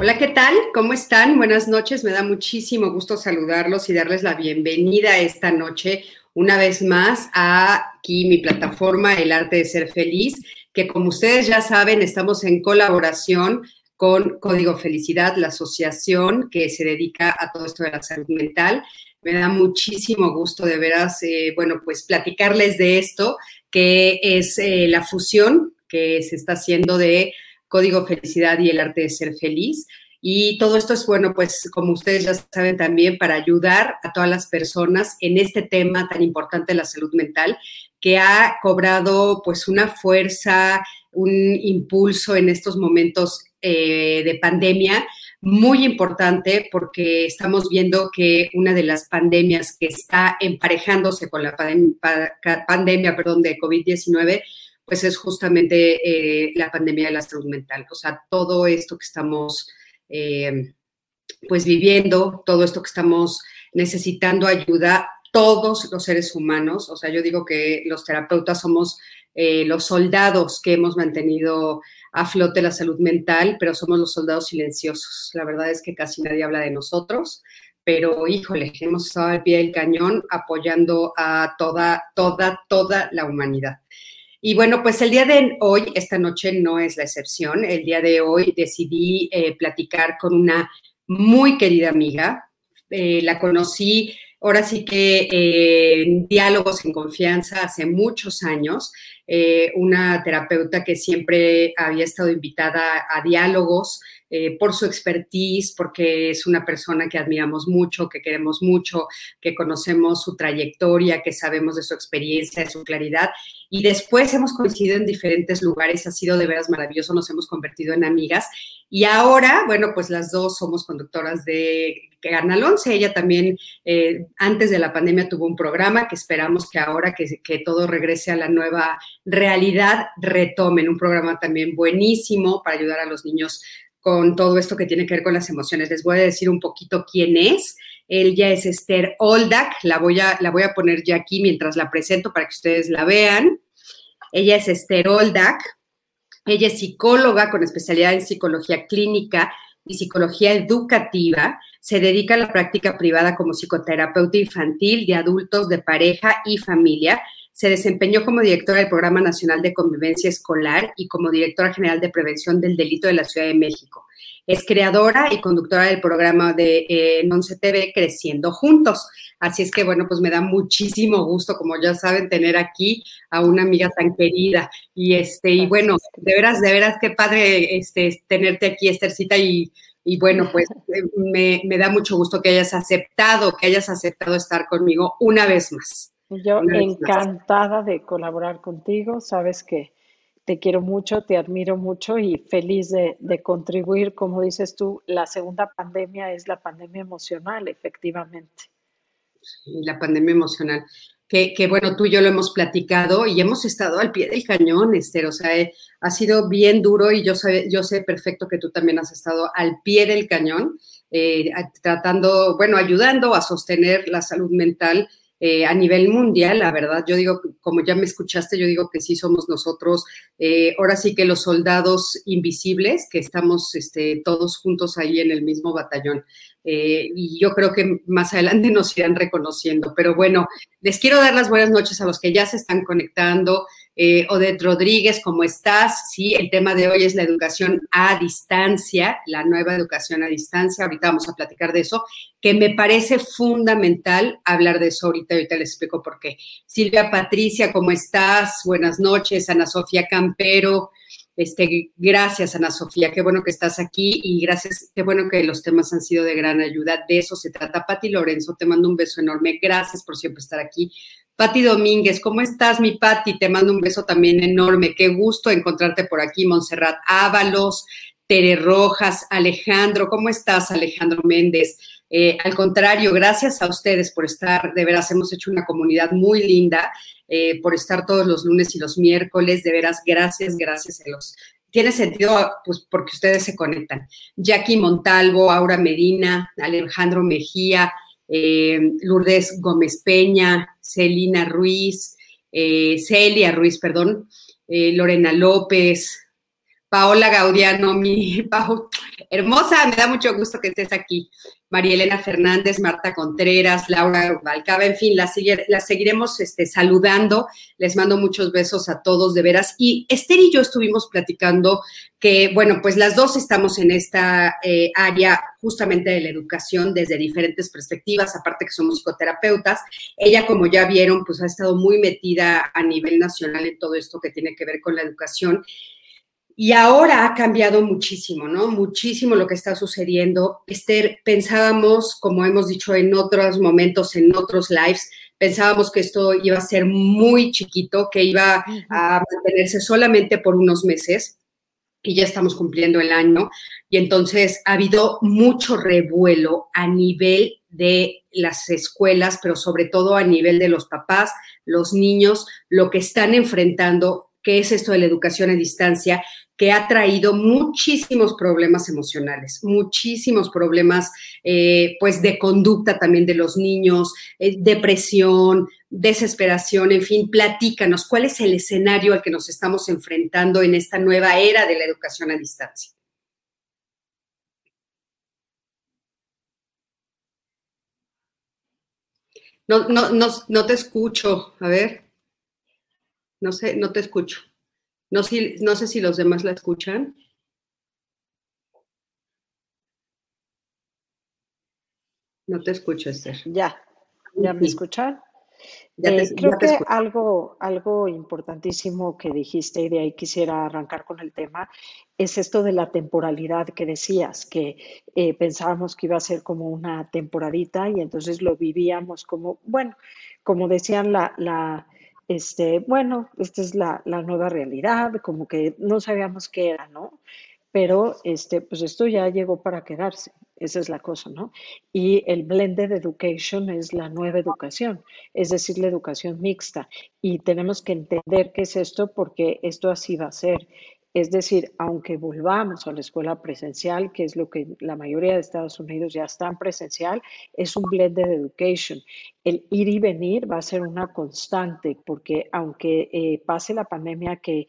Hola, ¿qué tal? ¿Cómo están? Buenas noches. Me da muchísimo gusto saludarlos y darles la bienvenida esta noche una vez más a aquí mi plataforma El Arte de Ser Feliz, que como ustedes ya saben, estamos en colaboración con Código Felicidad, la asociación que se dedica a todo esto de la salud mental. Me da muchísimo gusto de veras, eh, bueno, pues platicarles de esto, que es eh, la fusión que se está haciendo de Código Felicidad y el arte de ser feliz. Y todo esto es bueno, pues como ustedes ya saben también, para ayudar a todas las personas en este tema tan importante de la salud mental, que ha cobrado pues una fuerza, un impulso en estos momentos eh, de pandemia muy importante porque estamos viendo que una de las pandemias que está emparejándose con la pandemia, perdón, de COVID-19 pues es justamente eh, la pandemia de la salud mental. O sea, todo esto que estamos eh, pues viviendo, todo esto que estamos necesitando ayuda, todos los seres humanos, o sea, yo digo que los terapeutas somos eh, los soldados que hemos mantenido a flote la salud mental, pero somos los soldados silenciosos. La verdad es que casi nadie habla de nosotros, pero híjole, hemos estado al pie del cañón apoyando a toda, toda, toda la humanidad. Y bueno, pues el día de hoy, esta noche no es la excepción. El día de hoy decidí eh, platicar con una muy querida amiga. Eh, la conocí ahora sí que eh, en diálogos en confianza hace muchos años. una terapeuta que siempre había estado invitada a diálogos eh, por su expertise, porque es una persona que admiramos mucho, que queremos mucho, que conocemos su trayectoria, que sabemos de su experiencia, de su claridad. Y después hemos coincidido en diferentes lugares, ha sido de veras maravilloso, nos hemos convertido en amigas. Y ahora, bueno, pues las dos somos conductoras de Canal 11. Ella también, eh, antes de la pandemia, tuvo un programa que esperamos que ahora que, que todo regrese a la nueva realidad, retomen. Un programa también buenísimo para ayudar a los niños con todo esto que tiene que ver con las emociones. Les voy a decir un poquito quién es. Ella es Esther Oldak, la voy a, la voy a poner ya aquí mientras la presento para que ustedes la vean. Ella es Esther Oldak, ella es psicóloga con especialidad en psicología clínica y psicología educativa. Se dedica a la práctica privada como psicoterapeuta infantil de adultos, de pareja y familia se desempeñó como directora del Programa Nacional de Convivencia Escolar y como directora general de Prevención del Delito de la Ciudad de México. Es creadora y conductora del programa de eh, Nonce TV Creciendo Juntos. Así es que, bueno, pues me da muchísimo gusto, como ya saben, tener aquí a una amiga tan querida. Y este, y bueno, de veras, de veras, qué padre este, tenerte aquí, Estercita, y, y bueno, pues eh, me, me da mucho gusto que hayas aceptado, que hayas aceptado estar conmigo una vez más. Yo encantada de colaborar contigo, sabes que te quiero mucho, te admiro mucho y feliz de, contribuir, como dices tú, la segunda pandemia es la pandemia emocional, efectivamente. Sí, la pandemia emocional. Que, bueno, tú y yo lo hemos platicado y hemos estado al pie del cañón, Esther. O sea, eh, ha sido bien duro y yo sé, yo sé perfecto que tú también has estado al pie del cañón, eh, tratando, bueno, ayudando a sostener la salud mental eh, a nivel mundial, la verdad, yo digo, como ya me escuchaste, yo digo que sí somos nosotros, eh, ahora sí que los soldados invisibles, que estamos este, todos juntos ahí en el mismo batallón. Eh, y yo creo que más adelante nos irán reconociendo. Pero bueno, les quiero dar las buenas noches a los que ya se están conectando. Eh, Rodríguez, ¿cómo estás? Sí, el tema de hoy es la educación a distancia, la nueva educación a distancia. Ahorita vamos a platicar de eso, que me parece fundamental hablar de eso ahorita. Ahorita les explico por qué. Silvia Patricia, ¿cómo estás? Buenas noches. Ana Sofía Campero. Este, gracias, Ana Sofía, qué bueno que estás aquí y gracias, qué bueno que los temas han sido de gran ayuda. De eso se trata. Pati Lorenzo, te mando un beso enorme. Gracias por siempre estar aquí. Pati Domínguez, ¿cómo estás, mi Pati? Te mando un beso también enorme. Qué gusto encontrarte por aquí, Montserrat Ábalos. Tere Rojas, Alejandro, ¿cómo estás, Alejandro Méndez? Eh, al contrario, gracias a ustedes por estar, de veras, hemos hecho una comunidad muy linda, eh, por estar todos los lunes y los miércoles, de veras, gracias, gracias a los... Tiene sentido, pues, porque ustedes se conectan. Jackie Montalvo, Aura Medina, Alejandro Mejía, eh, Lourdes Gómez Peña, Celina Ruiz, Celia Ruiz, perdón, Lorena López, Paola Gaudiano, mi hermosa, me da mucho gusto que estés aquí. María Elena Fernández, Marta Contreras, Laura Balcaba, en fin, las, seguiremos este, saludando. Les mando muchos besos a todos, de veras. Y Esther y yo estuvimos platicando que, bueno, pues las dos estamos en esta eh, área justamente de la educación desde diferentes perspectivas, aparte que somos psicoterapeutas. Ella, como ya vieron, pues ha estado muy metida a nivel nacional en todo esto que tiene que ver con la educación. Y ahora ha cambiado muchísimo, ¿no? Muchísimo lo que está sucediendo. Esther, pensábamos, como hemos dicho en otros momentos, en otros lives, pensábamos que esto iba a ser muy chiquito, que iba a mantenerse solamente por unos meses y ya estamos cumpliendo el año. Y entonces ha habido mucho revuelo a nivel de las escuelas, pero sobre todo a nivel de los papás, los niños, lo que están enfrentando qué es esto de la educación a distancia, que ha traído muchísimos problemas emocionales, muchísimos problemas eh, pues de conducta también de los niños, eh, depresión, desesperación, en fin, platícanos, ¿cuál es el escenario al que nos estamos enfrentando en esta nueva era de la educación a distancia? No, no, no, no te escucho, a ver. No sé, no te escucho. No, no sé si los demás la escuchan. No te escucho, Esther. Ya, ya me escuchan. Eh, creo que algo, algo importantísimo que dijiste y de ahí quisiera arrancar con el tema es esto de la temporalidad que decías, que eh, pensábamos que iba a ser como una temporadita y entonces lo vivíamos como, bueno, como decían la, la este, bueno, esta es la, nueva realidad, como que no sabíamos qué era, ¿no? Pero este, pues esto ya llegó para quedarse, esa es la cosa, ¿no? Y el blended education es la nueva educación, es decir, la educación mixta. Y tenemos que entender qué es esto porque esto así va a ser. Es decir, aunque volvamos a la escuela presencial, que es lo que la mayoría de Estados Unidos ya están presencial, es un blended education. El ir y venir va a ser una constante, porque aunque eh, pase la pandemia que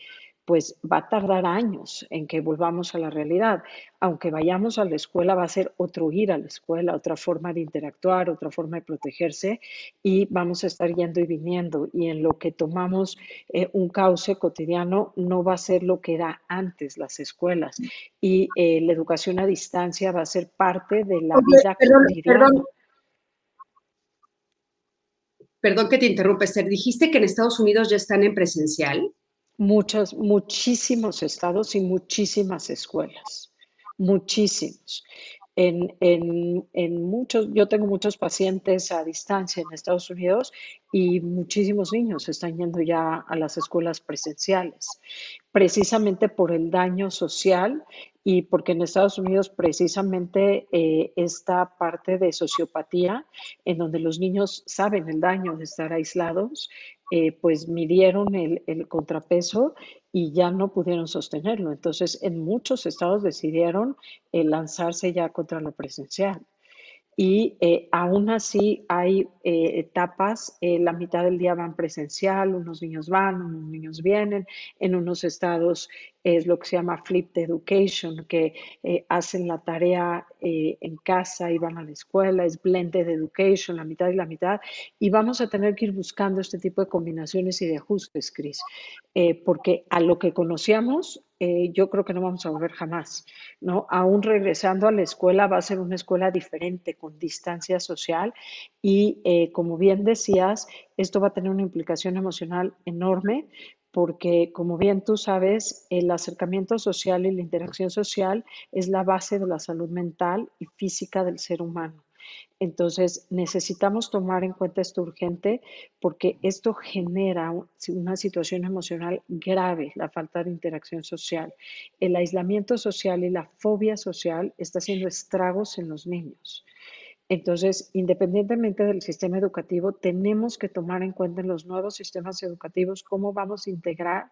pues va a tardar años en que volvamos a la realidad. Aunque vayamos a la escuela, va a ser otro ir a la escuela, otra forma de interactuar, otra forma de protegerse y vamos a estar yendo y viniendo. Y en lo que tomamos eh, un cauce cotidiano, no va a ser lo que era antes las escuelas. Y eh, la educación a distancia va a ser parte de la vida cotidiana. Perdón. Perdón que te interrumpa, Esther. Dijiste que en Estados Unidos ya están en presencial muchos, muchísimos estados y muchísimas escuelas, muchísimos. En, en, muchos, yo tengo muchos pacientes a distancia en Estados Unidos y muchísimos niños están yendo ya a las escuelas presenciales, precisamente por el daño social y porque en Estados Unidos precisamente eh, esta parte de sociopatía, en donde los niños saben el daño de estar aislados, eh, pues midieron el, contrapeso y ya no pudieron sostenerlo. Entonces, en muchos estados decidieron eh, lanzarse ya contra lo presencial y eh, aún así hay eh, etapas, eh, la mitad del día van presencial, unos niños van, unos niños vienen, en unos estados es lo que se llama flipped education, que hacen la tarea en casa y van a la escuela, es blended education, la mitad y la mitad, y vamos a tener que ir buscando este tipo de combinaciones y de ajustes, Cris, porque a lo que conocíamos eh, yo creo que no vamos a volver jamás, ¿no? Aún regresando a la escuela va a ser una escuela diferente, con distancia social y, eh, como bien decías, esto va a tener una implicación emocional enorme porque, como bien tú sabes, el acercamiento social y la interacción social es la base de la salud mental y física del ser humano. Entonces, necesitamos tomar en cuenta esto urgente porque esto genera una situación emocional grave, la falta de interacción social. El aislamiento social y la fobia social está haciendo estragos en los niños. Entonces, independientemente del sistema educativo, tenemos que tomar en cuenta en los nuevos sistemas educativos cómo vamos a integrar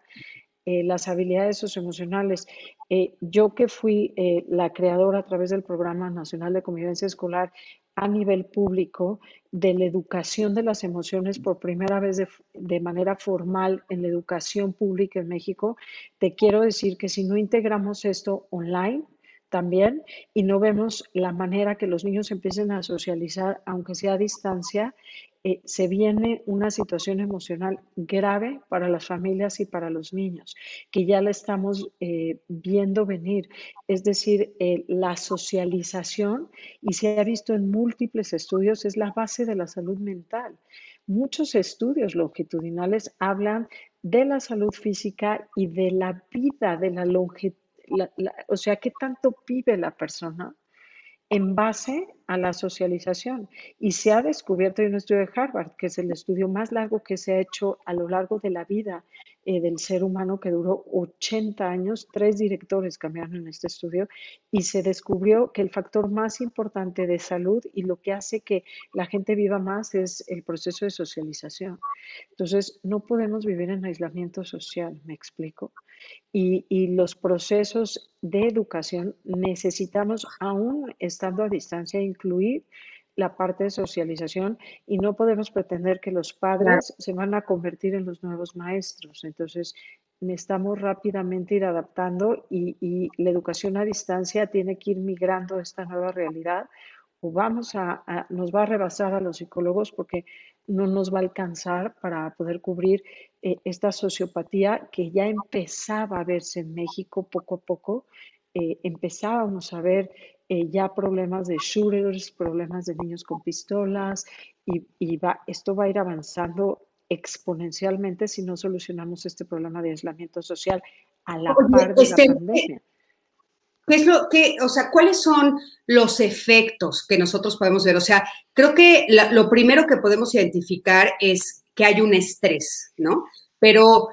eh, las habilidades socioemocionales. Eh, yo que fui eh, la creadora a través del Programa Nacional de Convivencia Escolar a nivel público de la educación de las emociones por primera vez de, manera formal en la educación pública en México, te quiero decir que si no integramos esto online, también y no vemos la manera que los niños empiecen a socializar, aunque sea a distancia, eh, se viene una situación emocional grave para las familias y para los niños, que ya la estamos eh, viendo venir. Es decir, eh, la socialización, y se ha visto en múltiples estudios, es la base de la salud mental. Muchos estudios longitudinales hablan de la salud física y de la vida, de la longevidad, o sea, qué tanto vive la persona en base a la socialización. Y se ha descubierto en un estudio de Harvard, que es el estudio más largo que se ha hecho a lo largo de la vida eh, del ser humano, que duró 80 años. Tres directores cambiaron en este estudio y se descubrió que el factor más importante de salud y lo que hace que la gente viva más es el proceso de socialización. Entonces, no podemos vivir en aislamiento social, me explico. Y, y, los procesos de educación necesitamos, aún estando a distancia, incluir la parte de socialización y no podemos pretender que los padres se van a convertir en los nuevos maestros. Entonces, necesitamos rápidamente ir adaptando y, y la educación a distancia tiene que ir migrando a esta nueva realidad o vamos a, nos va a rebasar a los psicólogos porque no nos va a alcanzar para poder cubrir eh, esta sociopatía que ya empezaba a verse en México poco a poco. Eh, empezábamos a ver eh, ya problemas de shooters, problemas de niños con pistolas y, va, esto va a ir avanzando exponencialmente si no solucionamos este problema de aislamiento social a la par de la este, pandemia. ¿Qué es lo que, o sea, cuáles son los efectos que nosotros podemos ver? O sea, creo que lo primero que podemos identificar es que hay un estrés, ¿no? Pero,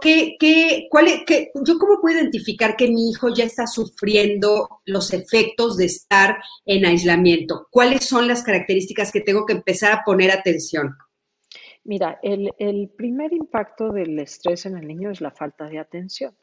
¿qué, qué, cuál qué, ¿yo cómo puedo identificar que mi hijo ya está sufriendo los efectos de estar en aislamiento? ¿Cuáles son las características que tengo que empezar a poner atención? Mira, el, el primer impacto del estrés en el niño es la falta de atención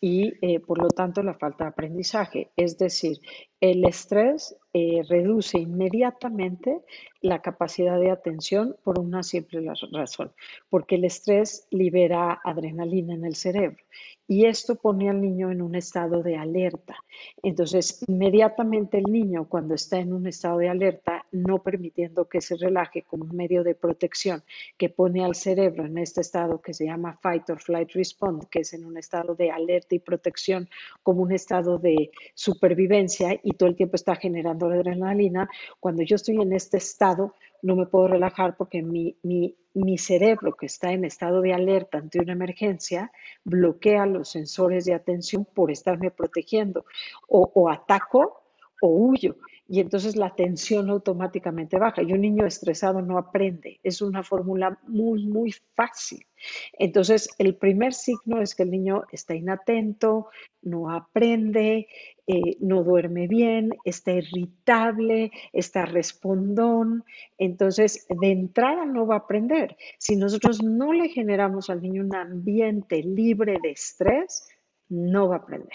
y eh, por lo tanto la falta de aprendizaje. Es decir, el estrés eh, reduce inmediatamente la capacidad de atención por una simple razón, porque el estrés libera adrenalina en el cerebro y esto pone al niño en un estado de alerta. Entonces, inmediatamente el niño cuando está en un estado de alerta, no permitiendo que se relaje como un medio de protección que pone al cerebro en este estado que se llama fight or flight response, que es en un estado de alerta y protección como un estado de supervivencia todo el tiempo está generando adrenalina, cuando yo estoy en este estado, no me puedo relajar porque mi, mi, cerebro, que está en estado de alerta ante una emergencia, bloquea los sensores de atención por estarme protegiendo. O, o ataco o huyo. Y entonces la atención automáticamente baja. Y un niño estresado no aprende. Es una fórmula muy, muy fácil. Entonces, el primer signo es que el niño está inatento, no aprende, eh, no duerme bien, está irritable, está respondón. Entonces, de entrada no va a aprender. Si nosotros no le generamos al niño un ambiente libre de estrés, no va a aprender.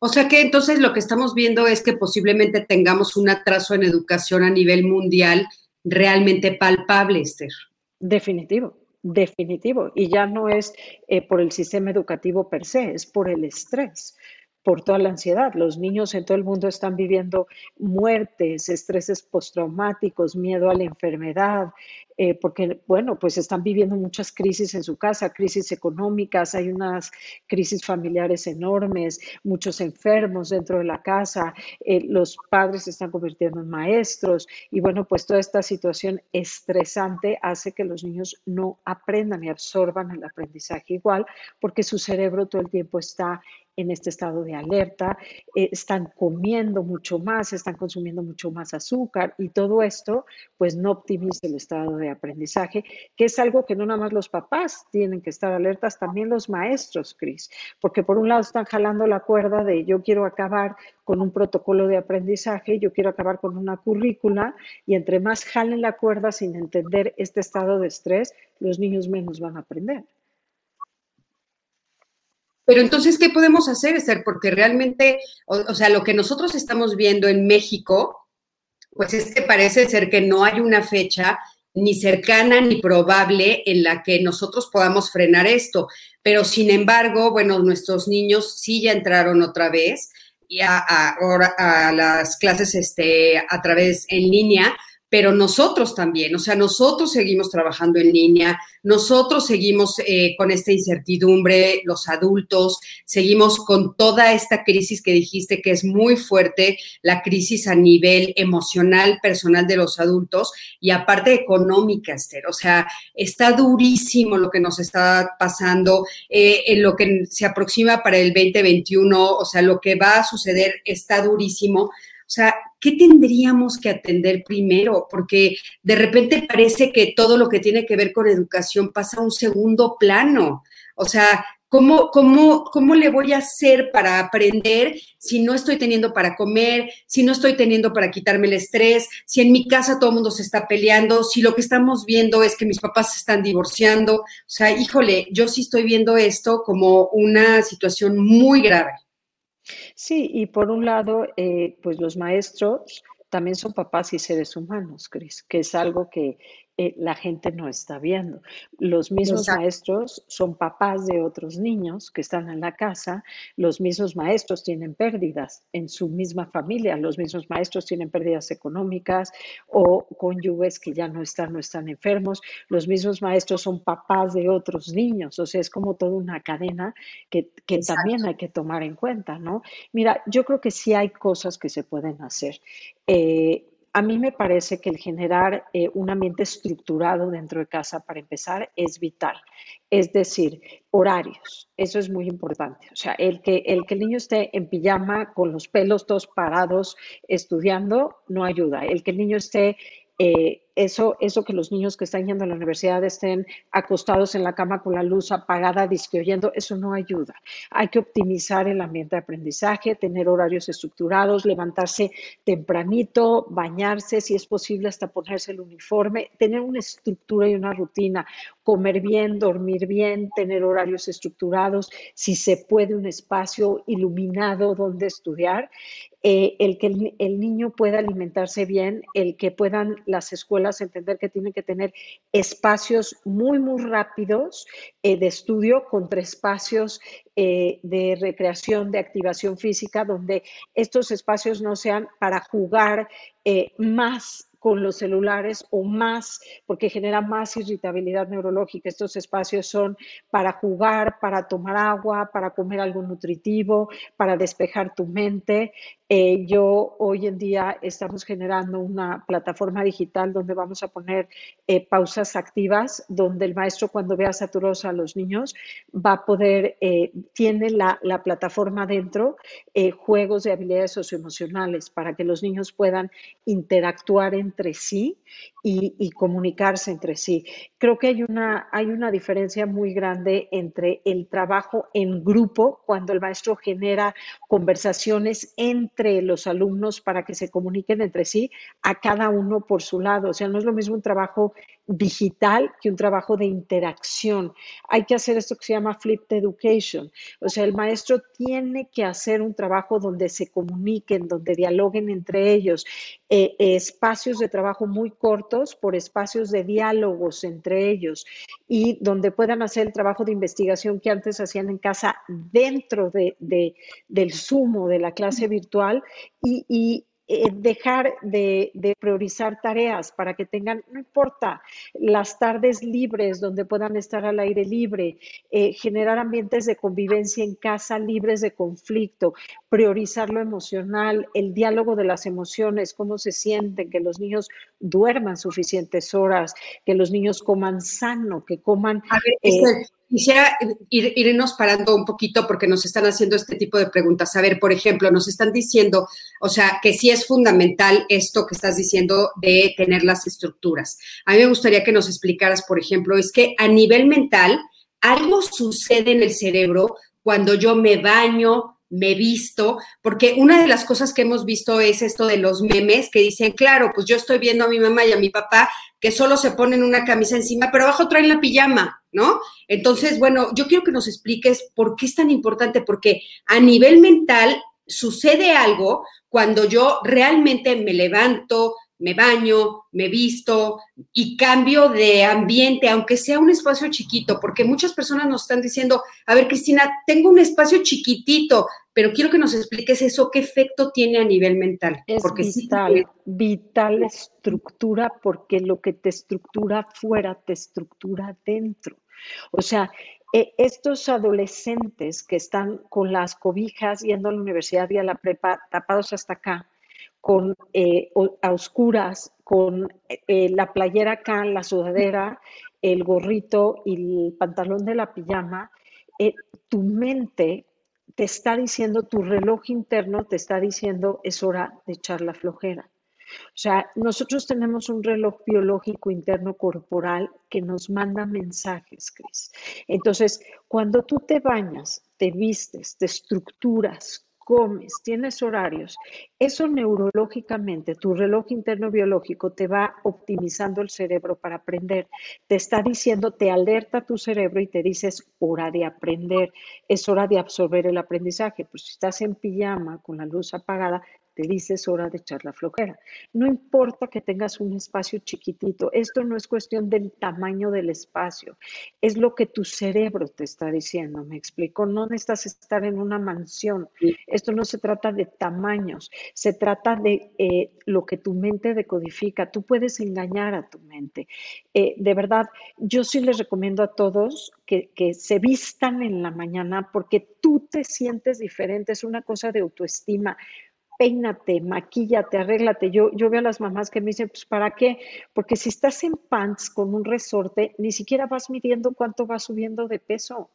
O sea que entonces lo que estamos viendo es que posiblemente tengamos un atraso en educación a nivel mundial realmente palpable, Esther. Definitivo, definitivo. Y ya no es eh, por el sistema educativo per se, es por el estrés por toda la ansiedad. Los niños en todo el mundo están viviendo muertes, estreses postraumáticos, miedo a la enfermedad, eh, porque, bueno, pues están viviendo muchas crisis en su casa, crisis económicas, hay unas crisis familiares enormes, muchos enfermos dentro de la casa, eh, los padres se están convirtiendo en maestros y, bueno, pues toda esta situación estresante hace que los niños no aprendan y absorban el aprendizaje igual, porque su cerebro todo el tiempo está en este estado de alerta, eh, están comiendo mucho más, están consumiendo mucho más azúcar y todo esto pues no optimiza el estado de aprendizaje, que es algo que no nada más los papás tienen que estar alertas, también los maestros, Cris, porque por un lado están jalando la cuerda de yo quiero acabar con un protocolo de aprendizaje, yo quiero acabar con una currícula y entre más jalen la cuerda sin entender este estado de estrés, los niños menos van a aprender. Pero entonces, ¿qué podemos hacer, Esther? Porque realmente, o, sea, lo que nosotros estamos viendo en México, pues es que parece ser que no hay una fecha ni cercana ni probable en la que nosotros podamos frenar esto. Pero sin embargo, bueno, nuestros niños sí ya entraron otra vez y a, a las clases este, a través en línea, pero nosotros también, o sea, nosotros seguimos trabajando en línea, nosotros seguimos eh, con esta incertidumbre, los adultos, seguimos con toda esta crisis que dijiste que es muy fuerte, la crisis a nivel emocional, personal de los adultos y aparte económica, Esther, o sea, está durísimo lo que nos está pasando, eh, en lo que se aproxima para el 2021, o sea, lo que va a suceder está durísimo. O sea, ¿qué tendríamos que atender primero? Porque de repente parece que todo lo que tiene que ver con educación pasa a un segundo plano. O sea, ¿Cómo, cómo, ¿Cómo le voy a hacer para aprender si no estoy teniendo para comer, si no estoy teniendo para quitarme el estrés, si en mi casa todo el mundo se está peleando, si lo que estamos viendo es que mis papás se están divorciando? O sea, híjole, yo sí estoy viendo esto como una situación muy grave. Sí, y por un lado, eh, pues los maestros también son papás y seres humanos, Cris, que es algo que eh, la gente no está viendo. Los mismos maestros son papás de otros niños que están en la casa, los mismos maestros tienen pérdidas en su misma familia, los mismos maestros tienen pérdidas económicas o cónyuges que ya no están, no están enfermos, los mismos maestros son papás de otros niños, o sea, es como toda una cadena que, también hay que tomar en cuenta, ¿no? Mira, yo creo que sí hay cosas que se pueden hacer. Eh, a mí me parece que el generar eh, un ambiente estructurado dentro de casa, para empezar, es vital. Es decir, horarios, eso es muy importante. O sea, el que, el que el niño esté en pijama con los pelos todos parados estudiando no ayuda. El que el niño esté eh, eso, eso que los niños que están yendo a la universidad estén acostados en la cama con la luz apagada, disque eso no ayuda. Hay que optimizar el ambiente de aprendizaje, tener horarios estructurados, levantarse tempranito, bañarse, si es posible hasta ponerse el uniforme, tener una estructura y una rutina, comer bien, dormir bien, tener horarios estructurados, si se puede un espacio iluminado donde estudiar eh, el que el, niño pueda alimentarse bien, el que puedan las escuelas entender que tienen que tener espacios muy, muy rápidos eh, de estudio contra espacios eh, de recreación, de activación física, donde estos espacios no sean para jugar más con los celulares o más, porque genera más irritabilidad neurológica. Estos espacios son para jugar, para tomar agua, para comer algo nutritivo, para despejar tu mente. Eh, yo hoy en día estamos generando una plataforma digital donde vamos a poner eh, pausas activas, donde el maestro cuando vea saturosa a los niños va a poder, eh, tiene la, la, plataforma dentro, juegos de habilidades socioemocionales para que los niños puedan interactuar entre sí y, comunicarse entre sí. Creo que hay una, hay una diferencia muy grande entre el trabajo en grupo, cuando el maestro genera conversaciones entre los alumnos para que se comuniquen entre sí, a cada uno por su lado. O sea, no es lo mismo un trabajo digital que un trabajo de interacción. Hay que hacer esto que se llama flipped education. O sea, el maestro tiene que hacer un trabajo donde se comuniquen, donde dialoguen entre ellos, eh, espacios de trabajo muy cortos por espacios de diálogos entre ellos y donde puedan hacer el trabajo de investigación que antes hacían en casa dentro de, del sumo de la clase virtual y eh, dejar de, priorizar tareas para que tengan, no importa, las tardes libres donde puedan estar al aire libre, eh, generar ambientes de convivencia en casa libres de conflicto, priorizar lo emocional, el diálogo de las emociones, cómo se sienten, que los niños duerman suficientes horas, que los niños coman sano, que coman... Eh, quisiera irnos parando un poquito porque nos están haciendo este tipo de preguntas. A ver, por ejemplo, nos están diciendo, o sea, que sí es fundamental esto que estás diciendo de tener las estructuras. A mí me gustaría que nos explicaras, por ejemplo, es que a nivel mental, algo sucede en el cerebro cuando yo me baño, me visto, porque una de las cosas que hemos visto es esto de los memes que dicen, claro, pues yo estoy viendo a mi mamá y a mi papá que solo se ponen una camisa encima, pero abajo traen la pijama, ¿no? Entonces, bueno, yo quiero que nos expliques por qué es tan importante, porque a nivel mental sucede algo cuando yo realmente me levanto, me baño, me visto y cambio de ambiente, aunque sea un espacio chiquito, porque muchas personas nos están diciendo, a ver, Cristina, tengo un espacio chiquitito, pero quiero que nos expliques eso, qué efecto tiene a nivel mental. Es porque vital, vital estructura, porque lo que te estructura fuera te estructura dentro. O sea, e, estos adolescentes que están con las cobijas yendo a la universidad y a la prepa tapados hasta acá, con eh, a oscuras, con eh, la playera acá, la sudadera, el gorrito y el pantalón de la pijama, eh, tu mente te está diciendo, tu reloj interno te está diciendo, es hora de echar la flojera. O sea, nosotros tenemos un reloj biológico interno corporal que nos manda mensajes, Cris. Entonces, cuando tú te bañas, te vistes, te estructuras, comes, tienes horarios, eso neurológicamente, tu reloj interno biológico te va optimizando el cerebro para aprender. Te está diciendo, te alerta tu cerebro y te dices, hora de aprender, es hora de absorber el aprendizaje. Pues si estás en pijama con la luz apagada, te dices hora de echar la flojera. No importa que tengas un espacio chiquitito, esto no es cuestión del tamaño del espacio, es lo que tu cerebro te está diciendo, me explico, no necesitas estar en una mansión, esto no se trata de tamaños, se trata de eh, lo que tu mente decodifica, tú puedes engañar a tu mente. Eh, de verdad, yo sí les recomiendo a todos que, que se vistan en la mañana porque tú te sientes diferente, es una cosa de autoestima peínate, maquíllate, arréglate. Yo, yo veo a las mamás que me dicen, pues ¿para qué? Porque si estás en pants con un resorte, ni siquiera vas midiendo cuánto vas subiendo de peso.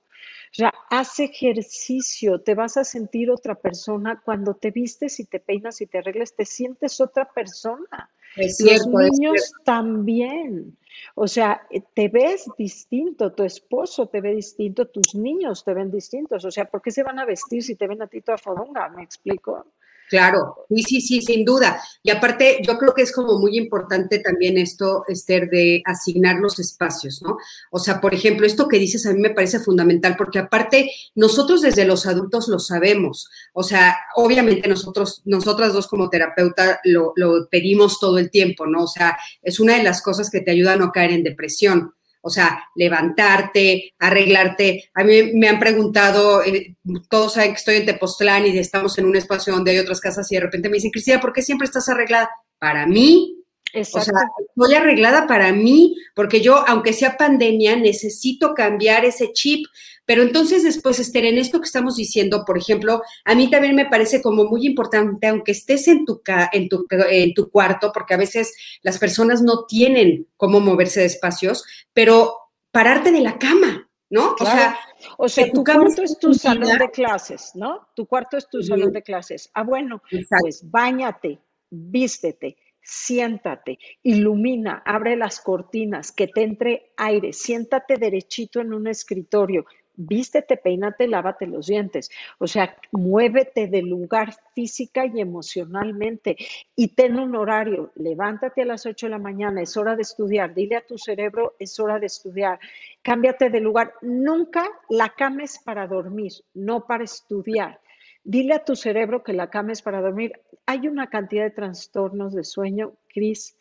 O sea, haz ejercicio, te vas a sentir otra persona. Cuando te vistes y te peinas y te arreglas, te sientes otra persona. Es Los niños también. O sea, te ves distinto, tu esposo te ve distinto, tus niños te ven distintos. O sea, ¿por qué se van a vestir si te ven a ti toda fodonga? ¿Me explico? Claro, sí, sí, sí, sin duda. Y aparte, yo creo que es como muy importante también esto, Esther, de asignar los espacios, ¿no? O sea, por ejemplo, esto que dices a mí me parece fundamental, porque aparte, nosotros desde los adultos lo sabemos. O sea, obviamente nosotros, nosotras dos como terapeuta lo, lo pedimos todo el tiempo, ¿no? O sea, es una de las cosas que te ayuda a no caer en depresión. O sea, levantarte, arreglarte. A mí me han preguntado, eh, todos saben que estoy en Tepoztlán y estamos en un espacio donde hay otras casas y de repente me dicen, Cristina, ¿por qué siempre estás arreglada? Para mí, o sea, estoy arreglada para mí, porque yo, aunque sea pandemia, necesito cambiar ese chip. Pero entonces después, Esther, en esto que estamos diciendo, por ejemplo, a mí también me parece como muy importante, aunque estés en tu, en tu, en tu cuarto, porque a veces las personas no tienen cómo moverse de espacios, pero pararte de la cama, ¿no? O sea, o sea tu cuarto es tu salón de clases, ¿no? Tu cuarto es tu salón de clases. Ah, bueno, pues bañate, vístete, siéntate, ilumina, abre las cortinas, que te entre aire, siéntate derechito en un escritorio, vístete, peínate, lávate los dientes. O sea, muévete del lugar física y emocionalmente y ten un horario. Levántate a las 8 de la mañana, es hora de estudiar. Dile a tu cerebro, es hora de estudiar. Cámbiate de lugar. Nunca la cama es para dormir, no para estudiar. Dile a tu cerebro que la cama es para dormir. Hay una cantidad de trastornos de sueño, Cris,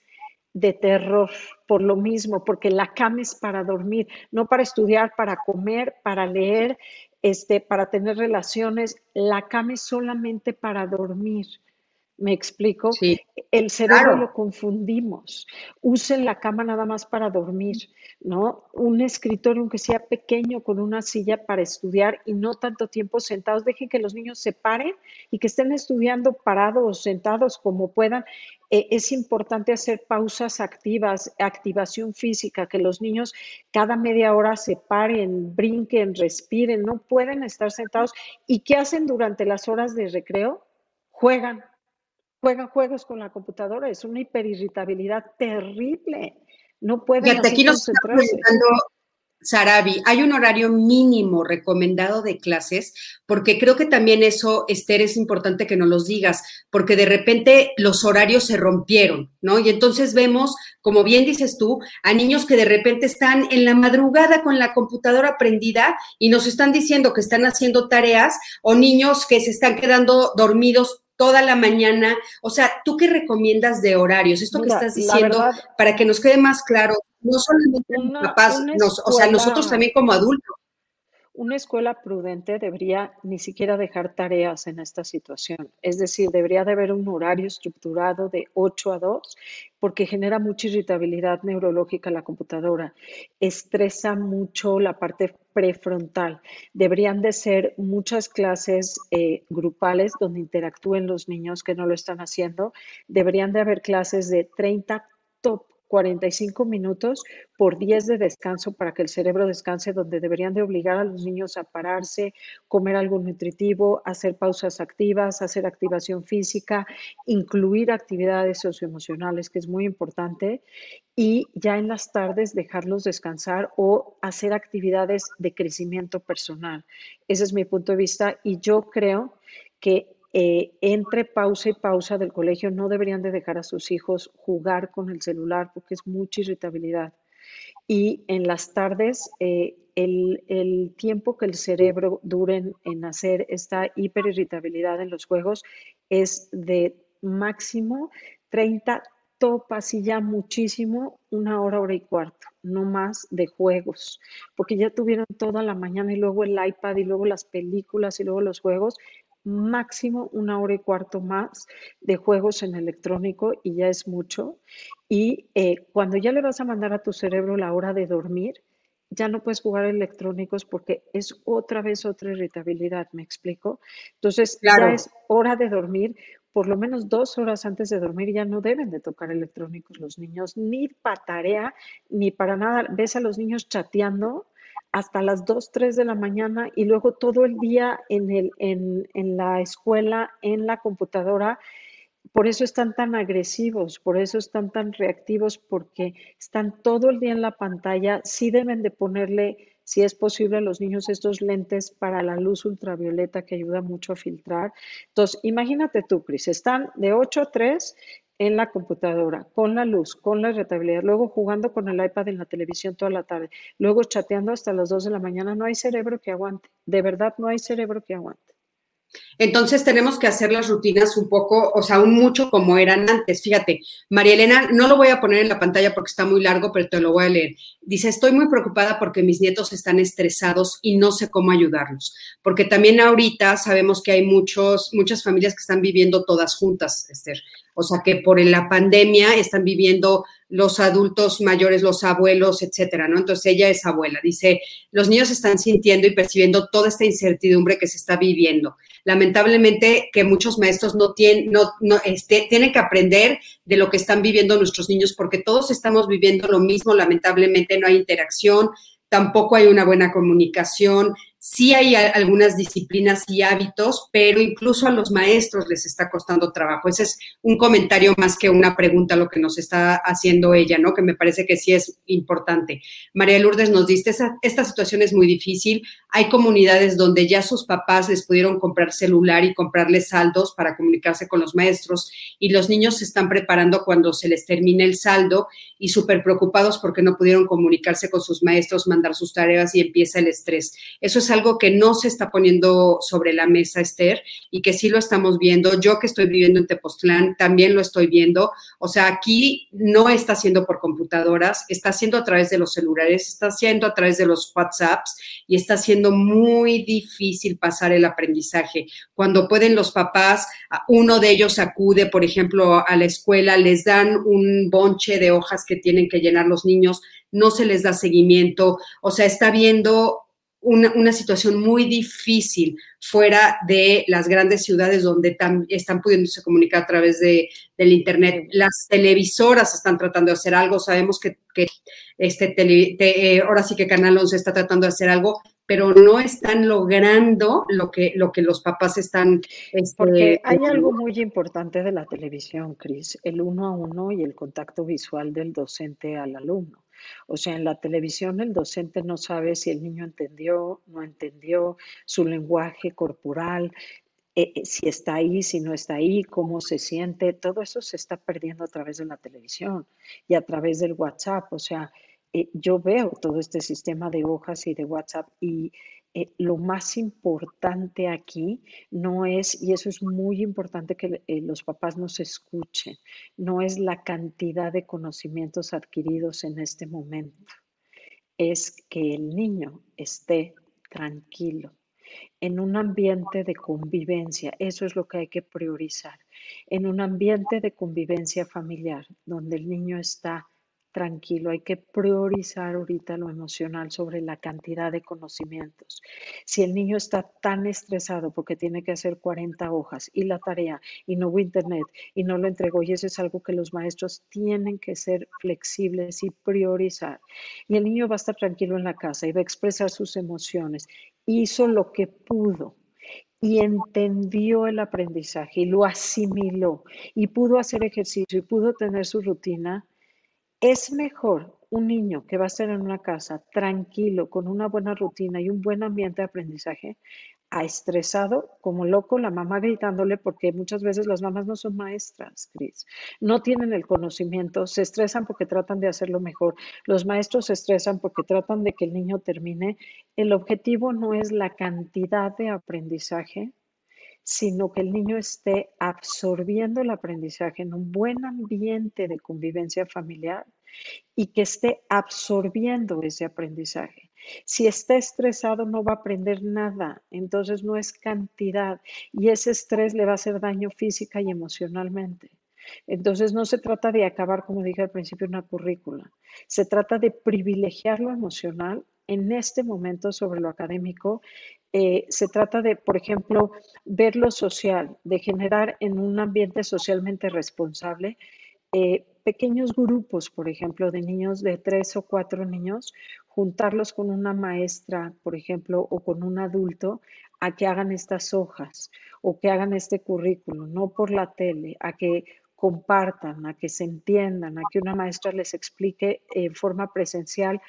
de terror por lo mismo, porque la cama es para dormir, no para estudiar, para comer, para leer, este, para tener relaciones. La cama es solamente para dormir. ¿Me explico? El cerebro lo confundimos. Usen la cama nada más para dormir, ¿no? Un escritorio, aunque sea pequeño, con una silla para estudiar y no tanto tiempo sentados. Dejen que los niños se paren y que estén estudiando parados o sentados como puedan. Eh, es importante hacer pausas activas, activación física, que los niños cada media hora se paren, brinquen, respiren, no pueden estar sentados. ¿Y qué hacen durante las horas de recreo? Juegan, juegan juegos con la computadora, es una hiperirritabilidad terrible. No pueden Fíjate, aquí nos Sarabi, hay un horario mínimo recomendado de clases, porque creo que también eso, Esther, es importante que nos los digas, porque de repente los horarios se rompieron, ¿no? Y entonces vemos, como bien dices tú, a niños que de repente están en la madrugada con la computadora prendida y nos están diciendo que están haciendo tareas, o niños que se están quedando dormidos toda la mañana. O sea, ¿tú qué recomiendas de horarios? Esto que estás diciendo, para que nos quede más claro, no solamente los papás, o sea, nosotros también como adultos. Una escuela prudente debería ni siquiera dejar tareas en esta situación. Es decir, debería de haber un horario estructurado de 8 a 2 porque genera mucha irritabilidad neurológica la computadora. Estresa mucho la parte prefrontal. Deberían de ser muchas clases eh, grupales donde interactúen los niños que no lo están haciendo. Deberían de haber clases de 30 top 45 minutos por 10 de descanso para que el cerebro descanse, donde deberían de obligar a los niños a pararse, comer algo nutritivo, hacer pausas activas, hacer activación física, incluir actividades socioemocionales, que es muy importante, y ya en las tardes dejarlos descansar o hacer actividades de crecimiento personal. Ese es mi punto de vista y yo creo que eh, entre pausa y pausa del colegio no deberían de dejar a sus hijos jugar con el celular porque es mucha irritabilidad. Y en las tardes, eh, el, tiempo que el cerebro dure en, hacer esta hiperirritabilidad en los juegos es de máximo 30 topas y ya muchísimo, una hora, hora y cuarto, no más de juegos, porque ya tuvieron toda la mañana y luego el iPad y luego las películas y luego los juegos, máximo una hora y cuarto más de juegos en electrónico y ya es mucho. Y eh, cuando ya le vas a mandar a tu cerebro la hora de dormir, ya no puedes jugar electrónicos porque es otra vez otra irritabilidad, ¿me explico? Entonces, ya es hora de dormir, por lo menos dos horas antes de dormir ya no deben de tocar electrónicos los niños, ni para tarea, ni para nada. Ves a los niños chateando hasta las 2, 3 de la mañana y luego todo el día en, el, en, en la escuela, en la computadora. Por eso están tan agresivos, por eso están tan reactivos, porque están todo el día en la pantalla. Sí deben de ponerle, si es posible, a los niños estos lentes para la luz ultravioleta que ayuda mucho a filtrar. Entonces, imagínate tú, Cris, están de 8 a 3 en la computadora, con la luz, con la rentabilidad, luego jugando con el iPad en la televisión toda la tarde, luego chateando hasta las 2 de la mañana, no hay cerebro que aguante. De verdad, no hay cerebro que aguante. Entonces tenemos que hacer las rutinas un poco, o sea, un mucho como eran antes. Fíjate, María Elena, no lo voy a poner en la pantalla porque está muy largo, pero te lo voy a leer. Dice, estoy muy preocupada porque mis nietos están estresados y no sé cómo ayudarlos. Porque también ahorita sabemos que hay muchos, muchas familias que están viviendo todas juntas, Esther. O sea, que por la pandemia están viviendo los adultos mayores, los abuelos, etcétera, ¿no? Entonces ella es abuela. Dice, los niños están sintiendo y percibiendo toda esta incertidumbre que se está viviendo. Lamentablemente que muchos maestros no tienen, no, no, este, tienen que aprender de lo que están viviendo nuestros niños porque todos estamos viviendo lo mismo. Lamentablemente no hay interacción, tampoco hay una buena comunicación, Sí hay algunas disciplinas y hábitos, pero incluso a los maestros les está costando trabajo. Ese es un comentario más que una pregunta lo que nos está haciendo ella, ¿no? Que me parece que sí es importante. María Lourdes nos dice, esta situación es muy difícil. Hay comunidades donde ya sus papás les pudieron comprar celular y comprarles saldos para comunicarse con los maestros y los niños se están preparando cuando se les termine el saldo y súper preocupados porque no pudieron comunicarse con sus maestros, mandar sus tareas y empieza el estrés. Eso es algo que no se está poniendo sobre la mesa, Esther, y que sí lo estamos viendo. Yo que estoy viviendo en Tepoztlán también lo estoy viendo. O sea, aquí no está siendo por computadoras, está siendo a través de los celulares, está siendo a través de los WhatsApps y está siendo muy difícil pasar el aprendizaje. Cuando pueden los papás, uno de ellos acude, por ejemplo, a la escuela, les dan un bonche de hojas que tienen que llenar los niños, no se les da seguimiento, o sea, está viendo una, situación muy difícil fuera de las grandes ciudades donde están pudiéndose comunicar a través de, del Internet. Las televisoras están tratando de hacer algo, sabemos que, este eh, ahora sí que Canal 11 está tratando de hacer algo, pero no están logrando lo que, lo que los papás están... Este, Porque hay algo muy importante de la televisión, Cris, el uno a uno y el contacto visual del docente al alumno. O sea, en la televisión el docente no sabe si el niño entendió, no entendió, su lenguaje corporal, eh, eh, si está ahí, si no está ahí, cómo se siente, todo eso se está perdiendo a través de la televisión y a través del WhatsApp. O sea, eh, yo veo todo este sistema de hojas y de WhatsApp y eh, lo más importante aquí no es, y eso es muy importante que eh, los papás nos escuchen, no es la cantidad de conocimientos adquiridos en este momento, es que el niño esté tranquilo, en un ambiente de convivencia, eso es lo que hay que priorizar, en un ambiente de convivencia familiar, donde el niño está tranquilo, hay que priorizar ahorita lo emocional sobre la cantidad de conocimientos. Si el niño está tan estresado porque tiene que hacer 40 hojas y la tarea y no hubo internet y no lo entregó y eso es algo que los maestros tienen que ser flexibles y priorizar. Y el niño va a estar tranquilo en la casa y va a expresar sus emociones. Hizo lo que pudo y entendió el aprendizaje y lo asimiló y pudo hacer ejercicio y pudo tener su rutina, es mejor un niño que va a estar en una casa tranquilo, con una buena rutina y un buen ambiente de aprendizaje, a estresado como loco, la mamá gritándole, porque muchas veces las mamás no son maestras, Cris. No tienen el conocimiento, se estresan porque tratan de hacerlo mejor. Los maestros se estresan porque tratan de que el niño termine. El objetivo no es la cantidad de aprendizaje, sino que el niño esté absorbiendo el aprendizaje en un buen ambiente de convivencia familiar y que esté absorbiendo ese aprendizaje. Si está estresado no va a aprender nada, entonces no es cantidad y ese estrés le va a hacer daño física y emocionalmente. Entonces no se trata de acabar, como dije al principio, una currícula. Se trata de privilegiar lo emocional en este momento sobre lo académico eh, se trata de, por ejemplo, ver lo social, de generar en un ambiente socialmente responsable eh, pequeños grupos, por ejemplo, de niños de tres o cuatro niños, juntarlos con una maestra, por ejemplo, o con un adulto, a que hagan estas hojas o que hagan este currículo, no por la tele, a que compartan, a que se entiendan, a que una maestra les explique en forma presencial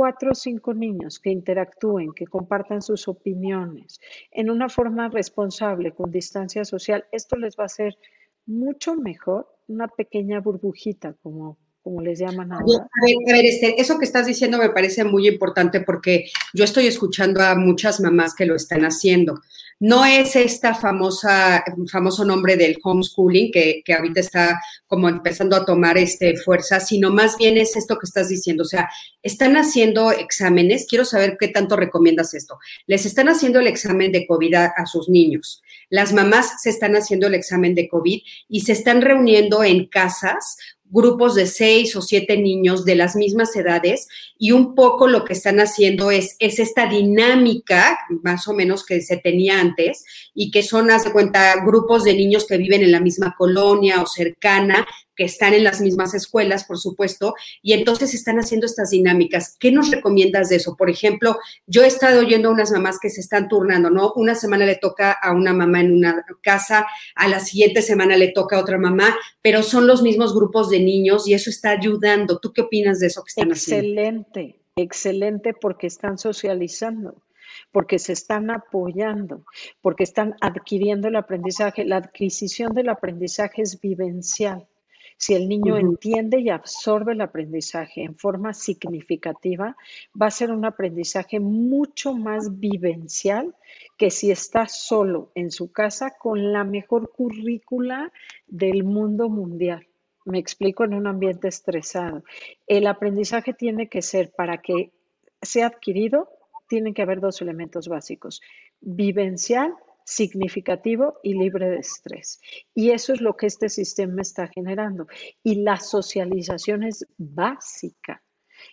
cuatro o cinco niños que interactúen, que compartan sus opiniones en una forma responsable, con distancia social, esto les va a hacer mucho mejor una pequeña burbujita, como como les llaman ahora. A ver, este, eso que estás diciendo me parece muy importante porque yo estoy escuchando a muchas mamás que lo están haciendo. No es esta famosa, famoso nombre del homeschooling que, que ahorita está como empezando a tomar este, fuerza, sino más bien es esto que estás diciendo. O sea, están haciendo exámenes, quiero saber qué tanto recomiendas esto. Les están haciendo el examen de COVID a sus niños. Las mamás se están haciendo el examen de COVID y se están reuniendo en casas grupos de seis o siete niños de las mismas edades y un poco lo que están haciendo es, es esta dinámica, más o menos que se tenía antes, y que son, haz de cuenta, grupos de niños que viven en la misma colonia o cercana, que están en las mismas escuelas, por supuesto, y entonces están haciendo estas dinámicas. ¿Qué nos recomiendas de eso? Por ejemplo, yo he estado oyendo a unas mamás que se están turnando, ¿no? Una semana le toca a una mamá en una casa, a la siguiente semana le toca a otra mamá, pero son los mismos grupos de niños y eso está ayudando. ¿Tú qué opinas de eso que están haciendo? Excelente, excelente porque están socializando porque se están apoyando, porque están adquiriendo el aprendizaje. La adquisición del aprendizaje es vivencial. Si el niño entiende y absorbe el aprendizaje en forma significativa, va a ser un aprendizaje mucho más vivencial que si está solo en su casa con la mejor currícula del mundo mundial. Me explico en un ambiente estresado. El aprendizaje tiene que ser para que sea adquirido tienen que haber dos elementos básicos, vivencial significativo y libre de estrés. Y eso es lo que este sistema está generando. Y la socialización es básica.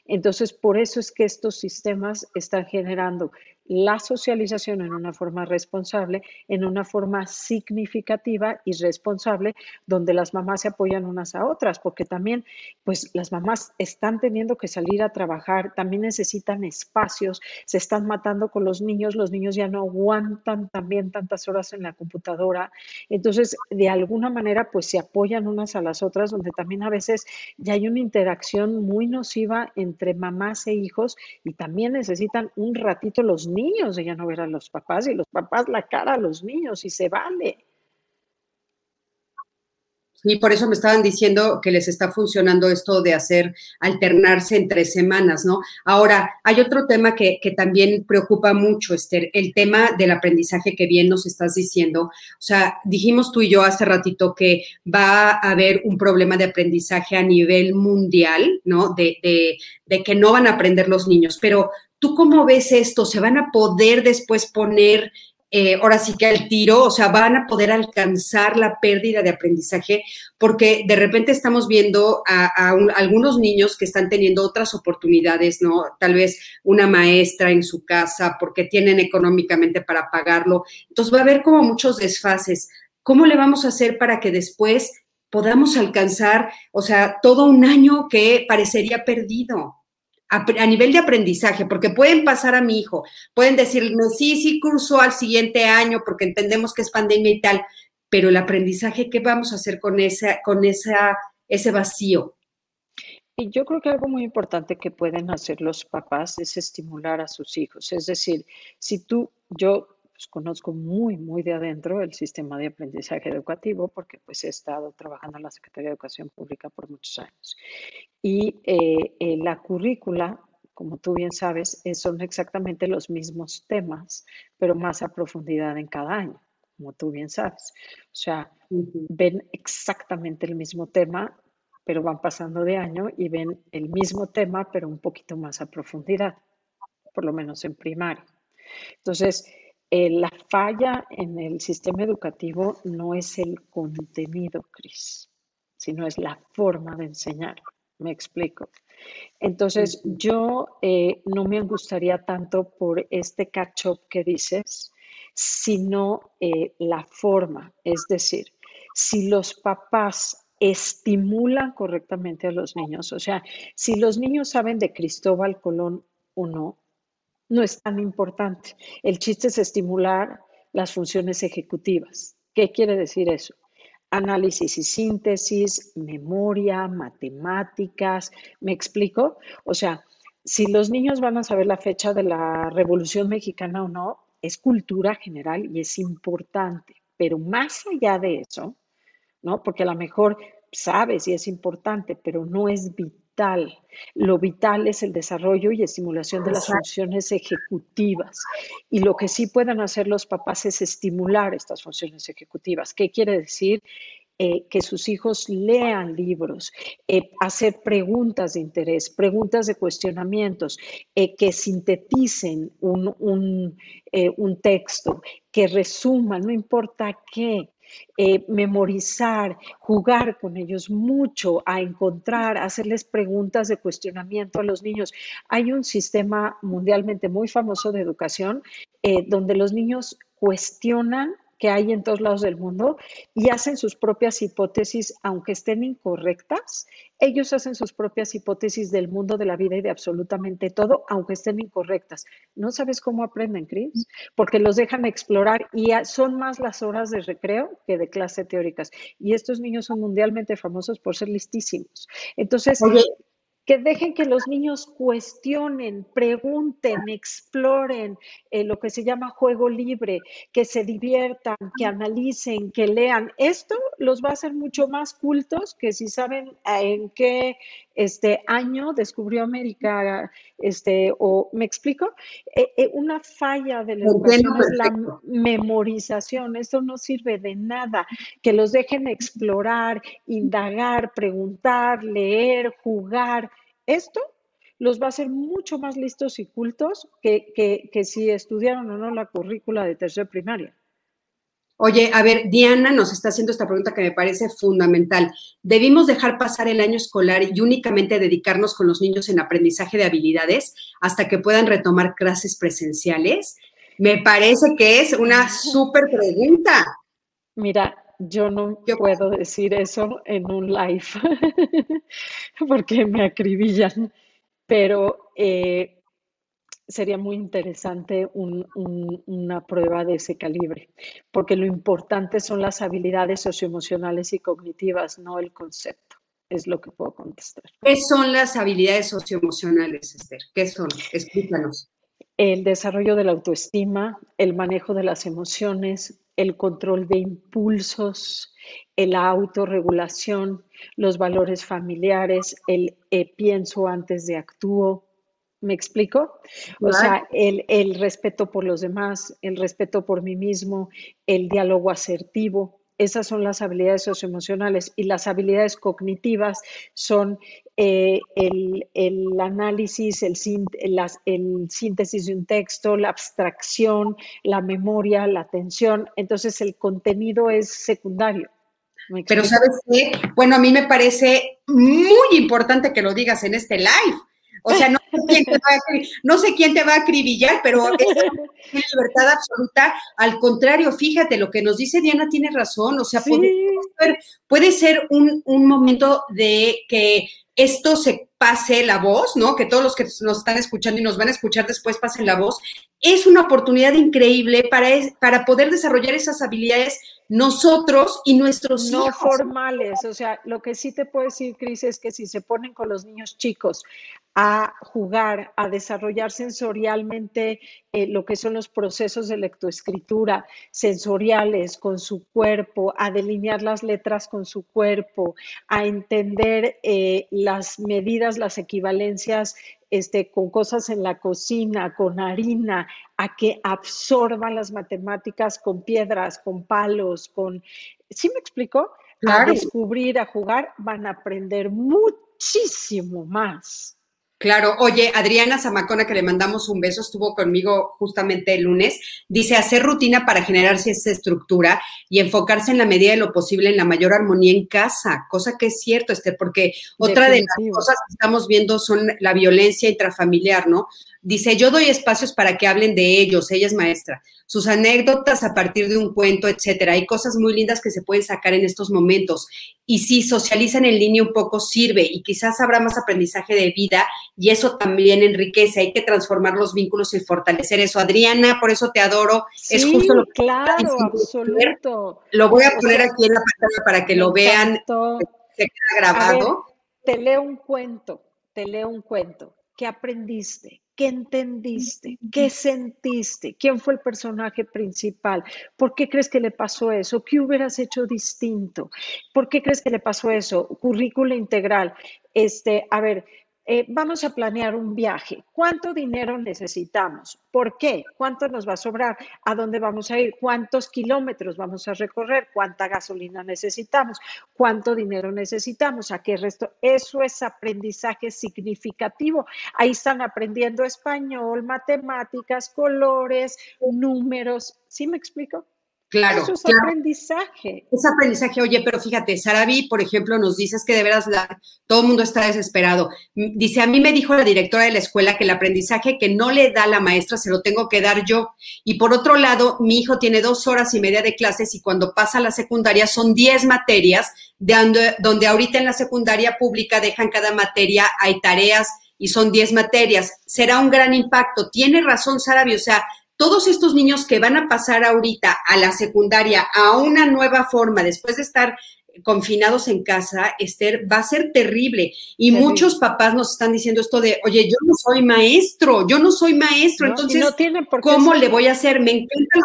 Entonces, por eso es que estos sistemas están generando la socialización en una forma responsable, en una forma significativa y responsable, donde las mamás se apoyan unas a otras, porque también, pues las mamás están teniendo que salir a trabajar, también necesitan espacios, se están matando con los niños, los niños ya no aguantan también tantas horas en la computadora, entonces, de alguna manera, pues se apoyan unas a las otras, donde también a veces ya hay una interacción muy nociva entre mamás e hijos y también necesitan un ratito los niños niños, ella no ver a los papás y los papás la cara a los niños y se vale. Y por eso me estaban diciendo que les está funcionando esto de hacer alternarse entre semanas, ¿no? Ahora, hay otro tema que, que, también preocupa mucho, Esther, el tema del aprendizaje que bien nos estás diciendo. O sea, dijimos tú y yo hace ratito que va a haber un problema de aprendizaje a nivel mundial, ¿no? De, de, de que no van a aprender los niños, pero ¿Tú cómo ves esto? ¿Se van a poder después poner, eh, ahora sí que al tiro, o sea, van a poder alcanzar la pérdida de aprendizaje? Porque de repente estamos viendo a, algunos niños que están teniendo otras oportunidades, ¿no? Tal vez una maestra en su casa porque tienen económicamente para pagarlo. Entonces va a haber como muchos desfases. ¿Cómo le vamos a hacer para que después podamos alcanzar, o sea, todo un año que parecería perdido? A, nivel de aprendizaje, porque pueden pasar a mi hijo, pueden decirme, sí, sí, curso al siguiente año porque entendemos que es pandemia y tal, pero el aprendizaje, ¿qué vamos a hacer con, esa, con esa, ese vacío? Y yo creo que algo muy importante que pueden hacer los papás es estimular a sus hijos. Es decir, si tú, yo pues, conozco muy, muy de adentro el sistema de aprendizaje educativo porque pues he estado trabajando en la Secretaría de Educación Pública por muchos años. Y eh, eh, la currícula, como tú bien sabes, son exactamente los mismos temas, pero más a profundidad en cada año, como tú bien sabes. O sea, ven exactamente el mismo tema, pero van pasando de año y ven el mismo tema, pero un poquito más a profundidad, por lo menos en primaria. Entonces, eh, la falla en el sistema educativo no es el contenido, Cris, sino es la forma de enseñar. Me explico. Entonces, yo eh, no me gustaría tanto por este catch-up que dices, sino eh, la forma. Es decir, si los papás estimulan correctamente a los niños, o sea, si los niños saben de Cristóbal Colón o no, no es tan importante. El chiste es estimular las funciones ejecutivas. ¿Qué quiere decir eso? Análisis y síntesis, memoria, matemáticas. ¿Me explico? O sea, si los niños van a saber la fecha de la Revolución Mexicana o no, es cultura general y es importante. Pero más allá de eso, ¿no? Porque a lo mejor sabes y es importante, pero no es vital lo vital es el desarrollo y estimulación de las funciones ejecutivas. Y lo que sí pueden hacer los papás es estimular estas funciones ejecutivas. ¿Qué quiere decir? Eh, que sus hijos lean libros, eh, hacer preguntas de interés, preguntas de cuestionamientos, eh, que sinteticen un, un texto, que resuman, no importa qué, eh, memorizar, jugar con ellos mucho, a encontrar, hacerles preguntas de cuestionamiento a los niños. Hay un sistema mundialmente muy famoso de educación eh, donde los niños cuestionan que hay en todos lados del mundo y hacen sus propias hipótesis, aunque estén incorrectas. Ellos hacen sus propias hipótesis del mundo, de la vida y de absolutamente todo, aunque estén incorrectas. ¿No sabes cómo aprenden, Chris? Porque los dejan explorar y son más las horas de recreo que de clase teóricas. Y estos niños son mundialmente famosos por ser listísimos. Entonces, que dejen que los niños cuestionen, pregunten, exploren eh, lo que se llama juego libre, que se diviertan, que analicen, que lean. Esto los va a hacer mucho más cultos que si saben eh, en qué este año descubrió América, este, o me explico, eh, una falla de la educación es la memorización. Esto no sirve de nada. Que los dejen explorar, indagar, preguntar, leer, jugar esto los va a hacer mucho más listos y cultos que, que si estudiaron o no la currícula de tercera primaria. Oye, a ver, Diana nos está haciendo esta pregunta que me parece fundamental. ¿Debimos dejar pasar el año escolar y únicamente dedicarnos con los niños en aprendizaje de habilidades hasta que puedan retomar clases presenciales? Me parece que es una súper pregunta. Mira, yo no puedo decir eso en un live porque me acribillan, pero eh, sería muy interesante una prueba de ese calibre, porque lo importante son las habilidades socioemocionales y cognitivas, no el concepto. Es lo que puedo contestar. ¿Qué son las habilidades socioemocionales, Esther? ¿Qué son? Explícanos. El desarrollo de la autoestima, el manejo de las emociones, el control de impulsos, la autorregulación, los valores familiares, el eh, pienso antes de actúo, ¿Me explico? O sea, el, el, respeto por los demás, el respeto por mí mismo, el diálogo asertivo, esas son las habilidades socioemocionales y las habilidades cognitivas son eh, el, el, análisis, el, el, síntesis de un texto, la abstracción, la memoria, la atención. Entonces, el contenido es secundario. Pero sabes qué, bueno, a mí me parece muy importante que lo digas en este live, o sea, no sé quién te va a, no sé quién te va a acribillar, pero es libertad absoluta. Al contrario, fíjate, lo que nos dice Diana tiene razón. O sea, puede, ser, un, un momento de que esto se pase la voz, ¿no? Que todos los que nos están escuchando y nos van a escuchar después pasen la voz. Es una oportunidad increíble para, para poder desarrollar esas habilidades nosotros y nuestros no formales. O sea, lo que sí te puedo decir, Cris, es que si se ponen con los niños chicos a jugar, a desarrollar sensorialmente eh, lo que son los procesos de lectoescritura sensoriales con su cuerpo, a delinear las letras con su cuerpo, a entender eh, las medidas, las equivalencias este, con cosas en la cocina, con harina, a que absorban las matemáticas con piedras, con palos, con... ¿Sí me explico? A descubrir, a jugar, van a aprender muchísimo más. Claro, oye, Adriana Zamacona, que le mandamos un beso, estuvo conmigo justamente el lunes, dice hacer rutina para generarse esa estructura y enfocarse en la medida de lo posible en la mayor armonía en casa, cosa que es cierto, Esther, porque otra de las cosas que estamos viendo son la violencia intrafamiliar, ¿no? Dice, yo doy espacios para que hablen de ellos, ella es maestra, sus anécdotas a partir de un cuento, etcétera. Hay cosas muy lindas que se pueden sacar en estos momentos. Y si socializan en línea un poco, sirve y quizás habrá más aprendizaje de vida y eso también enriquece. Hay que transformar los vínculos y fortalecer eso. Adriana, por eso te adoro. es justo lo que claro, absoluto. Lo voy a poner aquí en la pantalla para que lo vean. Se queda grabado. te leo un cuento, te leo un cuento. ¿Qué aprendiste? ¿Qué entendiste? ¿Qué sentiste? ¿Quién fue el personaje principal? ¿Por qué crees que le pasó eso? ¿Qué hubieras hecho distinto? ¿Por qué crees que le pasó eso? Currícula integral. Este, a ver, eh, vamos a planear un viaje. ¿Cuánto dinero necesitamos? ¿Por qué? ¿Cuánto nos va a sobrar? ¿A dónde vamos a ir? ¿Cuántos kilómetros vamos a recorrer? ¿Cuánta gasolina necesitamos? ¿Cuánto dinero necesitamos? ¿A qué resto? Eso es aprendizaje significativo. Ahí están aprendiendo español, matemáticas, colores, números. ¿Sí me explico? Claro. Eso es aprendizaje. Es aprendizaje. Oye, pero fíjate, Sarabi, por ejemplo, nos dice que de veras todo el mundo está desesperado. Dice, a mí me dijo la directora de la escuela que el aprendizaje que no le da la maestra se lo tengo que dar yo. Y por otro lado, mi hijo tiene dos horas y media de clases y cuando pasa a la secundaria son diez materias, de donde, donde ahorita en la secundaria pública dejan cada materia, hay tareas y son diez materias. Será un gran impacto. Tiene razón, Sarabi, o sea, todos estos niños que van a pasar ahorita a la secundaria a una nueva forma, después de estar confinados en casa, Esther, va a ser terrible. Y muchos papás nos están diciendo esto de, oye, yo no soy maestro, yo no soy maestro, entonces, ¿cómo le voy a hacer? Me encanta lo,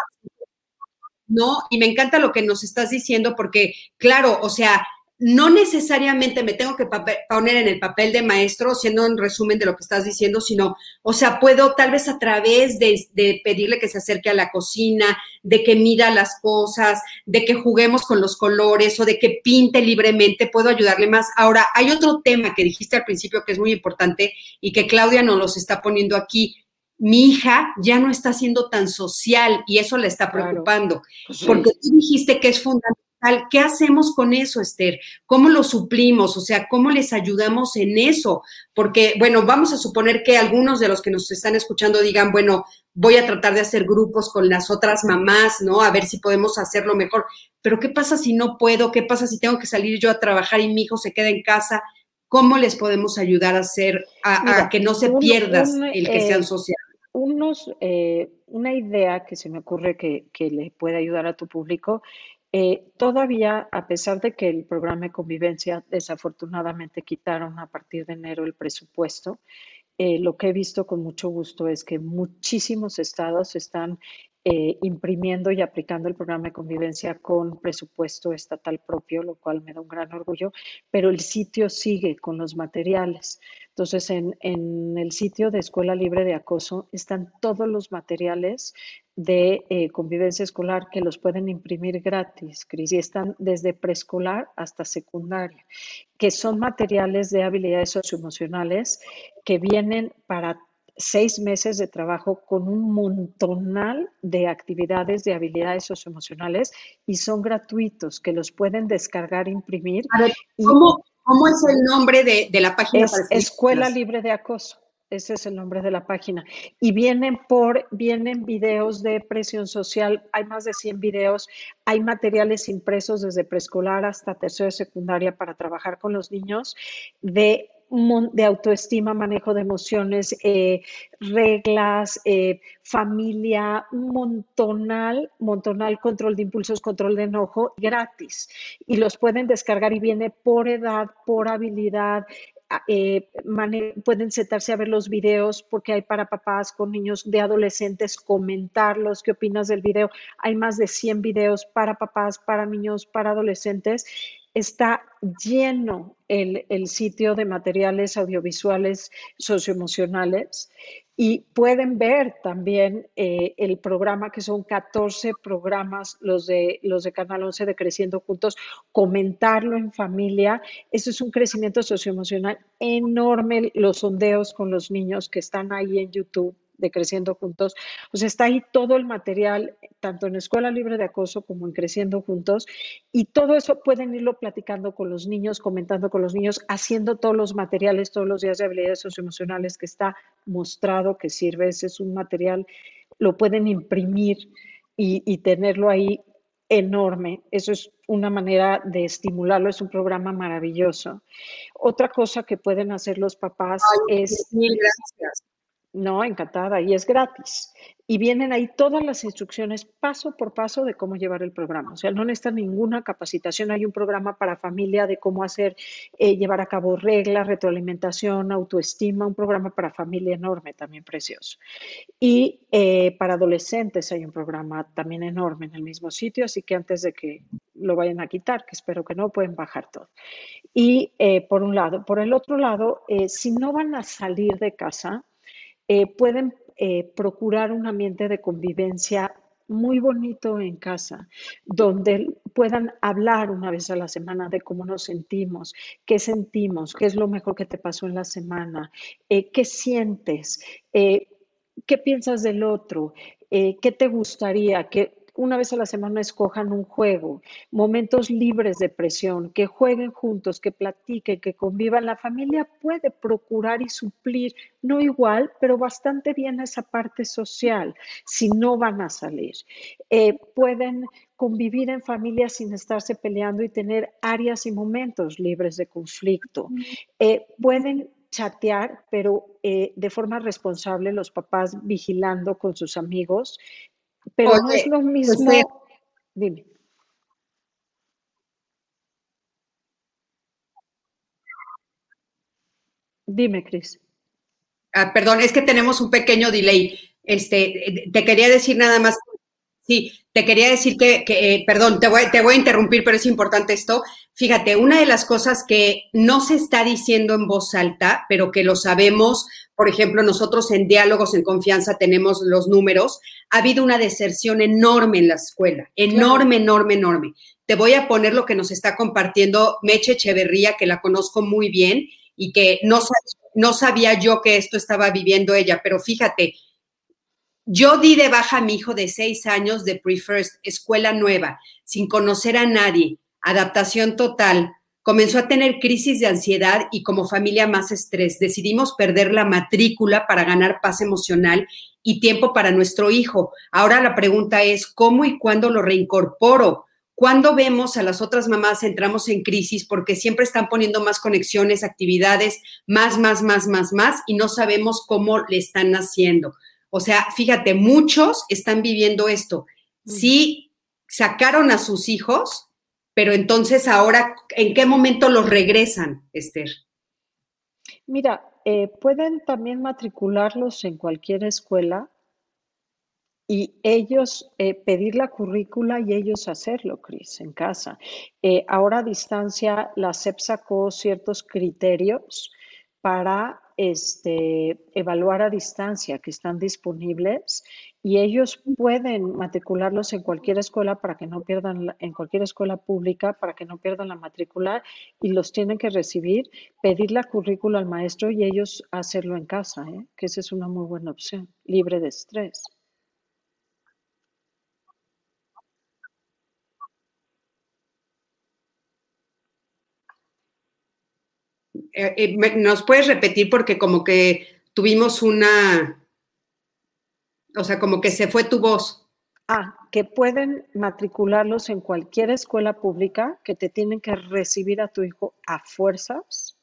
¿no? Y me encanta lo que nos estás diciendo porque, claro, o sea, no necesariamente me tengo que poner en el papel de maestro, siendo un resumen de lo que estás diciendo, sino, o sea, puedo tal vez a través de, de, pedirle que se acerque a la cocina, de que mida las cosas, de que juguemos con los colores o de que pinte libremente, puedo ayudarle más. Ahora, hay otro tema que dijiste al principio que es muy importante y que Claudia nos los está poniendo aquí. Mi hija ya no está siendo tan social y eso le está preocupando, pues porque tú dijiste que es fundamental ¿Qué hacemos con eso, Esther? ¿Cómo lo suplimos? O sea, ¿cómo les ayudamos en eso? Porque, bueno, vamos a suponer que algunos de los que nos están escuchando digan, bueno, voy a tratar de hacer grupos con las otras mamás, ¿no? A ver si podemos hacerlo mejor. Pero ¿qué pasa si no puedo? ¿Qué pasa si tengo que salir yo a trabajar y mi hijo se queda en casa? ¿Cómo les podemos ayudar a hacer, a, que no se pierda el que sean eh, sociales? Unos, eh, una idea que se me ocurre que, que le puede ayudar a tu público eh, todavía, a pesar de que el programa de convivencia desafortunadamente quitaron a partir de enero el presupuesto, eh, lo que he visto con mucho gusto es que muchísimos estados están eh, imprimiendo y aplicando el programa de convivencia con presupuesto estatal propio, lo cual me da un gran orgullo, pero el sitio sigue con los materiales. Entonces, en, el sitio de Escuela Libre de Acoso están todos los materiales de eh, convivencia escolar que los pueden imprimir gratis, Cris, y están desde preescolar hasta secundaria, que son materiales de habilidades socioemocionales que vienen para seis meses de trabajo con un montonal de actividades de habilidades socioemocionales y son gratuitos, que los pueden descargar, imprimir. ¿cómo, ¿cómo, es el nombre de, de la página? Es Escuela Libre de Acoso. Ese es el nombre de la página. Y vienen por, vienen videos de presión social, hay más de 100 videos, hay materiales impresos desde preescolar hasta tercero de secundaria para trabajar con los niños de de autoestima, manejo de emociones, eh, reglas, eh, familia, montonal, montonal control de impulsos, control de enojo, gratis. Y los pueden descargar y viene por edad, por habilidad, eh, pueden sentarse a ver los videos porque hay para papás con niños de adolescentes, comentarlos, qué opinas del video. Hay más de 100 videos para papás, para niños, para adolescentes. Está lleno el, el sitio de materiales audiovisuales socioemocionales y pueden ver también eh, el programa, que son 14 programas, los de, los de Canal 11 de Creciendo Juntos, comentarlo en familia. Eso es un crecimiento socioemocional enorme, los sondeos con los niños que están ahí en YouTube de Creciendo Juntos. Pues está ahí todo el material, tanto en Escuela Libre de Acoso como en Creciendo Juntos, y todo eso pueden irlo platicando con los niños, comentando con los niños, haciendo todos los materiales todos los días de habilidades socioemocionales que está mostrado que sirve. Ese es un material, lo pueden imprimir y, y tenerlo ahí enorme. Eso es una manera de estimularlo, es un programa maravilloso. Otra cosa que pueden hacer los papás es... Mil gracias. No, encantada, y es gratis. Y vienen ahí todas las instrucciones paso por paso de cómo llevar el programa. O sea, no necesita ninguna capacitación. Hay un programa para familia de cómo hacer, eh, llevar a cabo reglas, retroalimentación, autoestima, un programa para familia enorme, también precioso. Y eh, para adolescentes hay un programa también enorme en el mismo sitio, así que antes de que lo vayan a quitar, que espero que no, pueden bajar todo. Y eh, por un lado. Por el otro lado, si no van a salir de casa, eh, pueden eh, procurar un ambiente de convivencia muy bonito en casa, donde puedan hablar una vez a la semana de cómo nos sentimos, qué sentimos, qué es lo mejor que te pasó en la semana, eh, qué sientes, qué piensas del otro, qué te gustaría, qué, una vez a la semana escojan un juego, momentos libres de presión, que jueguen juntos, que platiquen, que convivan. La familia puede procurar y suplir, no igual, pero bastante bien esa parte social, si no van a salir. Eh, pueden convivir en familia sin estarse peleando y tener áreas y momentos libres de conflicto. Eh, pueden chatear, pero eh, de forma responsable, los papás vigilando con sus amigos, pero no es lo mismo. Dime. Dime, Cris. Ah, perdón, es que tenemos un pequeño delay. Este, te quería decir nada más, Sí, te quería decir que, eh, perdón, te voy, te voy a interrumpir, pero es importante esto. Fíjate, una de las cosas que no se está diciendo en voz alta, pero que lo sabemos, por ejemplo, nosotros en diálogos en confianza tenemos los números, ha habido una deserción enorme en la escuela, enorme, enorme, enorme. Te voy a poner lo que nos está compartiendo Meche Echeverría, que la conozco muy bien y que no, no sabía yo que esto estaba viviendo ella, pero fíjate, yo di de baja a mi hijo de seis años de Pre-First, escuela nueva, sin conocer a nadie, adaptación total. Comenzó a tener crisis de ansiedad y como familia más estrés. Decidimos perder la matrícula para ganar paz emocional y tiempo para nuestro hijo. Ahora la pregunta es, ¿cómo y cuándo lo reincorporo? ¿Cuándo vemos a las otras mamás entramos en crisis porque siempre están poniendo más conexiones, actividades, más, más, más, más, más y no sabemos cómo le están haciendo? O sea, fíjate, muchos están viviendo esto. Sí sacaron a sus hijos, pero entonces ahora, ¿en qué momento los regresan, Esther? Mira, eh, pueden también matricularlos en cualquier escuela y ellos eh, pedir la currícula y ellos hacerlo, Cris, en casa. Eh, ahora a distancia, la SEP sacó ciertos criterios para este, evaluar a distancia que están disponibles y ellos pueden matricularlos en cualquier escuela para que no pierdan, en cualquier escuela pública para que no pierdan la matrícula y los tienen que recibir, pedir la currícula al maestro y ellos hacerlo en casa, ¿eh? que esa es una muy buena opción, libre de estrés. Eh, eh, ¿Nos puedes repetir? Porque como que tuvimos una, o sea, como que se fue tu voz. Ah, que pueden matricularlos en cualquier escuela pública, que te tienen que recibir a tu hijo a fuerzas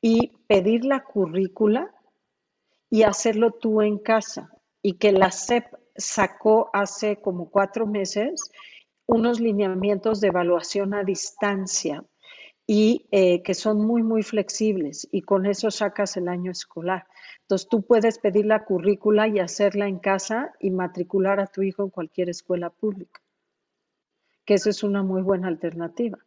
y pedir la currícula y hacerlo tú en casa. Y que la SEP sacó hace como cuatro meses unos lineamientos de evaluación a distancia y eh, que son muy, muy flexibles y con eso sacas el año escolar. Entonces tú puedes pedir la currícula y hacerla en casa y matricular a tu hijo en cualquier escuela pública, que eso es una muy buena alternativa.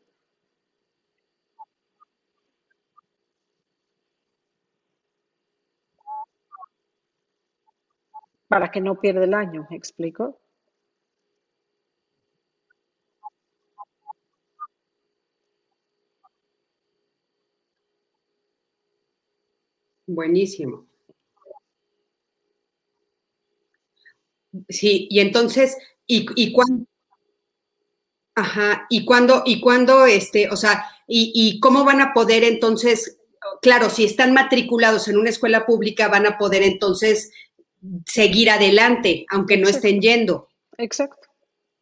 Para que no pierda el año, ¿me explico? Buenísimo. Sí, y entonces, ¿y, y cuándo? Ajá, ¿y cuándo, y cuándo, este, o sea, y, y cómo van a poder entonces, claro, si están matriculados en una escuela pública, van a poder entonces seguir adelante, aunque no estén yendo. Exacto.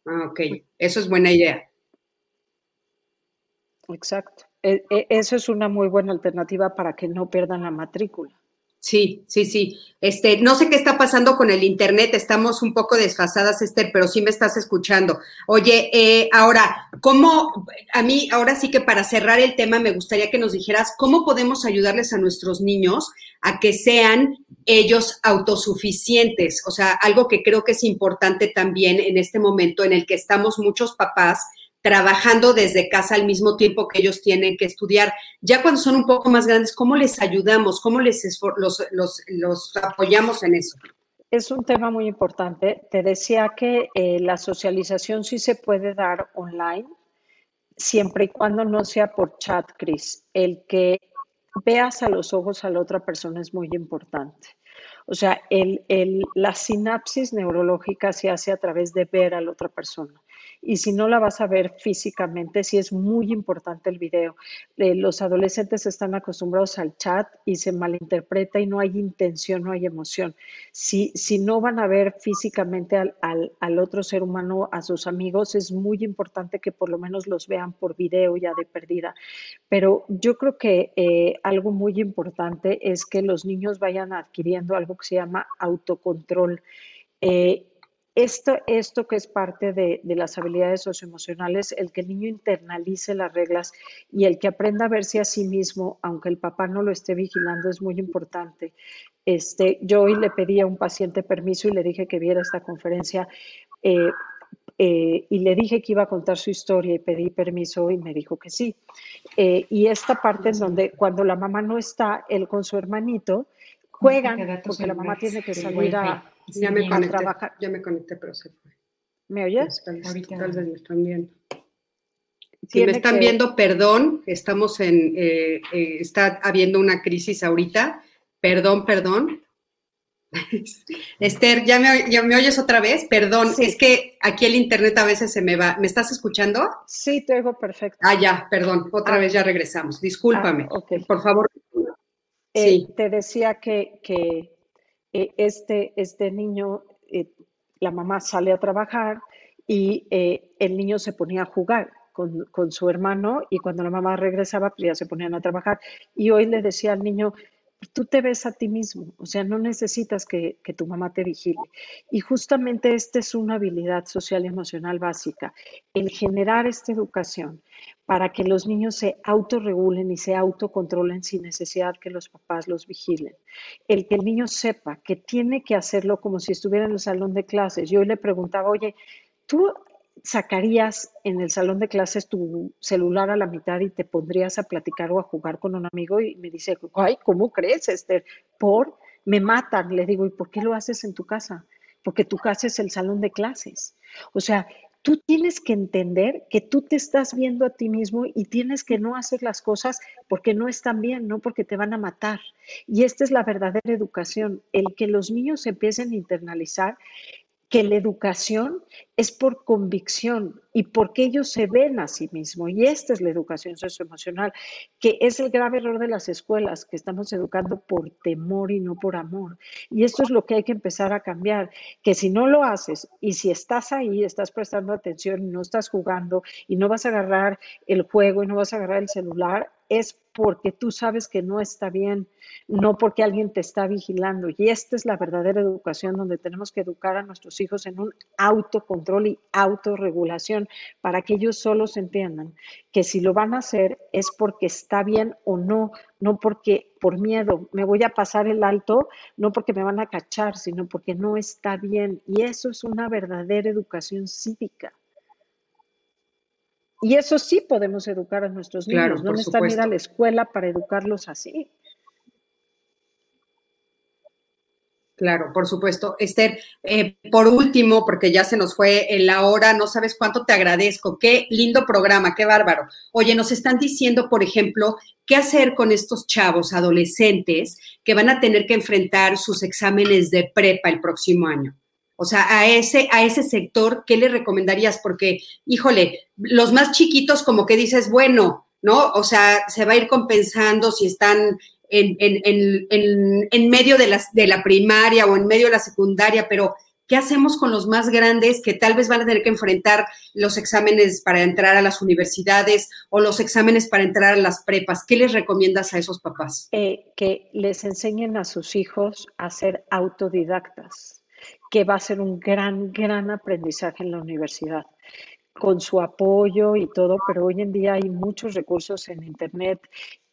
Ah, ok, eso es buena idea. Exacto. E, e, eso es una muy buena alternativa para que no pierdan la matrícula. Sí, sí, sí. Este, no sé qué está pasando con el internet, estamos un poco desfasadas, Esther, pero sí me estás escuchando. Oye, eh, ahora, ¿cómo, a mí, ahora sí que para cerrar el tema, me gustaría que nos dijeras cómo podemos ayudarles a nuestros niños a que sean ellos autosuficientes? O sea, algo que creo que es importante también en este momento en el que estamos muchos papás trabajando desde casa al mismo tiempo que ellos tienen que estudiar. Ya cuando son un poco más grandes, ¿cómo les ayudamos? ¿Cómo les los, apoyamos en eso? Es un tema muy importante. Te decía que eh, la socialización sí se puede dar online, siempre y cuando no sea por chat, Chris. El que veas a los ojos a la otra persona es muy importante. O sea, el, la sinapsis neurológica se hace a través de ver a la otra persona y si no la vas a ver físicamente, sí es muy importante el video. Eh, los adolescentes están acostumbrados al chat y se malinterpreta y no hay intención, no hay emoción. Si, si no van a ver físicamente al, al, otro ser humano, a sus amigos, es muy importante que por lo menos los vean por video ya de perdida. Pero yo creo que eh, algo muy importante es que los niños vayan adquiriendo algo que se llama autocontrol. Eh, esto, esto que es parte de, las habilidades socioemocionales, el que el niño internalice las reglas y el que aprenda a verse a sí mismo, aunque el papá no lo esté vigilando, es muy importante. Este, yo hoy le pedí a un paciente permiso y le dije que viera esta conferencia. Eh, eh, y le dije que iba a contar su historia y pedí permiso y me dijo que sí. Eh, y esta parte en donde cuando la mamá no está, él con su hermanito, juegan porque la mamá tiene que salir a, ya me trabajar. Ya me conecté, pero se fue. ¿Me oyes? Tal, vez me están viendo. Si me están viendo, perdón, estamos en, eh, está habiendo una crisis ahorita. Perdón, perdón, Esther, ¿ya me, oyes otra vez? Perdón, es que aquí el internet a veces se me va. ¿Me estás escuchando? Sí, te oigo perfecto. Ah, ya, perdón, otra ah. vez ya regresamos. Discúlpame. Ah, Por favor. Eh, sí. Te decía que, eh, este, este niño, eh, la mamá sale a trabajar y el niño se ponía a jugar. Con, con, su hermano y cuando la mamá regresaba, pues ya se ponían a trabajar. Y hoy le decía al niño, tú te ves a ti mismo, o sea, no necesitas que, tu mamá te vigile. Y justamente esta es una habilidad social y emocional básica, el generar esta educación para que los niños se autorregulen y se autocontrolen sin necesidad que los papás los vigilen. El que el niño sepa que tiene que hacerlo como si estuviera en el salón de clases. Yo le preguntaba, oye, ¿tú sacarías en el salón de clases tu celular a la mitad y te pondrías a platicar o a jugar con un amigo y me dice, ay, ¿cómo crees, Esther? Por, me matan. Le digo, ¿y por qué lo haces en tu casa? Porque tu casa es el salón de clases. O sea, tú tienes que entender que tú te estás viendo a ti mismo y tienes que no hacer las cosas porque no están bien, no porque te van a matar. Y esta es la verdadera educación, el que los niños empiecen a internalizar que la educación es por convicción y porque ellos se ven a sí mismos. Y esta es la educación socioemocional, que es el grave error de las escuelas, que estamos educando por temor y no por amor. Y esto es lo que hay que empezar a cambiar, que si no lo haces y si estás ahí, estás prestando atención no estás jugando y no vas a agarrar el juego y no vas a agarrar el celular, es porque tú sabes que no está bien, no porque alguien te está vigilando. Y esta es la verdadera educación donde tenemos que educar a nuestros hijos en un autocontrol y autorregulación para que ellos solos entiendan que si lo van a hacer es porque está bien o no, no porque por miedo me voy a pasar el alto, no porque me van a cachar, sino porque no está bien. Y eso es una verdadera educación cívica. Y eso sí podemos educar a nuestros niños. no necesitan ir a la escuela para educarlos así. Claro, por supuesto. Esther, eh, por último, porque ya se nos fue la hora, no sabes cuánto te agradezco. Qué lindo programa, qué bárbaro. Oye, nos están diciendo, por ejemplo, qué hacer con estos chavos adolescentes que van a tener que enfrentar sus exámenes de prepa el próximo año. O sea, a ese, a ese sector, ¿qué le recomendarías? Porque, híjole, los más chiquitos como que dices, bueno, ¿no? O sea, se va a ir compensando si están en, en, en, en medio de, las, de la primaria o en medio de la secundaria, pero ¿qué hacemos con los más grandes que tal vez van a tener que enfrentar los exámenes para entrar a las universidades o los exámenes para entrar a las prepas? ¿Qué les recomiendas a esos papás? Eh, que les enseñen a sus hijos a ser autodidactas que va a ser un gran, gran aprendizaje en la universidad con su apoyo y todo, pero hoy en día hay muchos recursos en Internet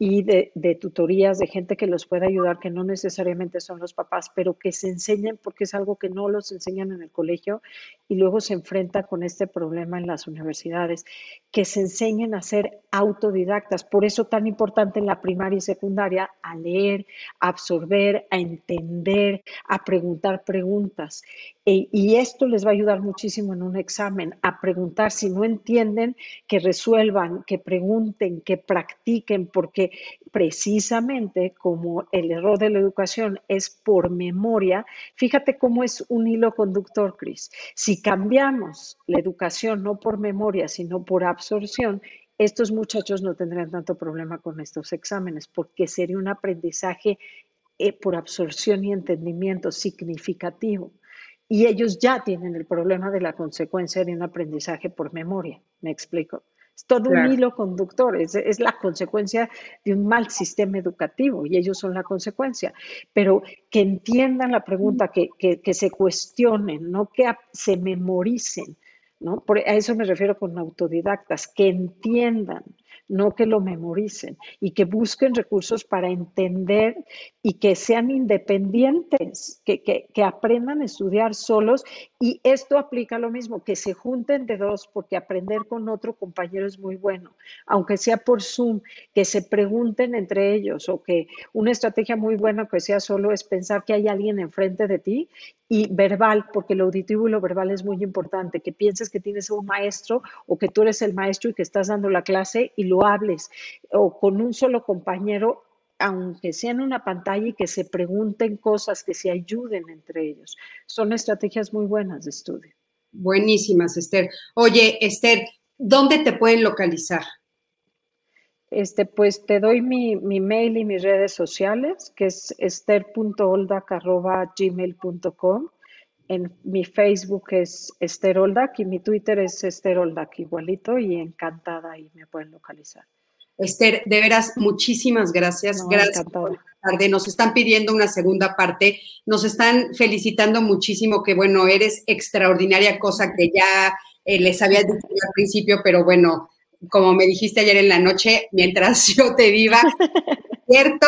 y de, tutorías de gente que los puede ayudar, que no necesariamente son los papás, pero que se enseñen porque es algo que no los enseñan en el colegio y luego se enfrenta con este problema en las universidades, que se enseñen a ser autodidactas. Por eso tan importante en la primaria y secundaria a leer, a absorber, a entender, a preguntar preguntas. E, y esto les va a ayudar muchísimo en un examen, a preguntar si no entienden, que resuelvan, que pregunten, que practiquen, porque precisamente como el error de la educación es por memoria, fíjate cómo es un hilo conductor, Cris. Si cambiamos la educación no por memoria, sino por absorción, estos muchachos no tendrían tanto problema con estos exámenes, porque sería un aprendizaje eh, por absorción y entendimiento significativo. Y ellos ya tienen el problema de la consecuencia de un aprendizaje por memoria. ¿Me explico? Es todo un hilo conductor, es, la consecuencia de un mal sistema educativo y ellos son la consecuencia. Pero que entiendan la pregunta, que, que, se cuestionen, no que se memoricen. ¿no? Por, a eso me refiero con autodidactas, que entiendan no que lo memoricen y que busquen recursos para entender y que sean independientes, que, que, aprendan a estudiar solos. Y esto aplica lo mismo, que se junten de dos, porque aprender con otro compañero es muy bueno, aunque sea por Zoom, que se pregunten entre ellos o que una estrategia muy buena que sea solo es pensar que hay alguien enfrente de ti y verbal, porque lo auditivo y lo verbal es muy importante, que pienses que tienes un maestro o que tú eres el maestro y que estás dando la clase y lo hables, o con un solo compañero, aunque sea en una pantalla y que se pregunten cosas, que se ayuden entre ellos. Son estrategias muy buenas de estudio. Buenísimas, Esther. Oye, Esther, ¿dónde te pueden localizar? Este, pues te doy mi, mail y mis redes sociales, que es ester.oldac.gmail.com. En mi Facebook es Esther Oldac y mi Twitter es Esther Oldac igualito y encantada y me pueden localizar. Esther, de veras, muchísimas gracias. gracias por tarde. Nos están pidiendo una segunda parte. Nos están felicitando muchísimo que, bueno, eres extraordinaria, cosa que ya eh, les había dicho al principio, pero bueno, como me dijiste ayer en la noche, mientras yo te viva, ¿cierto?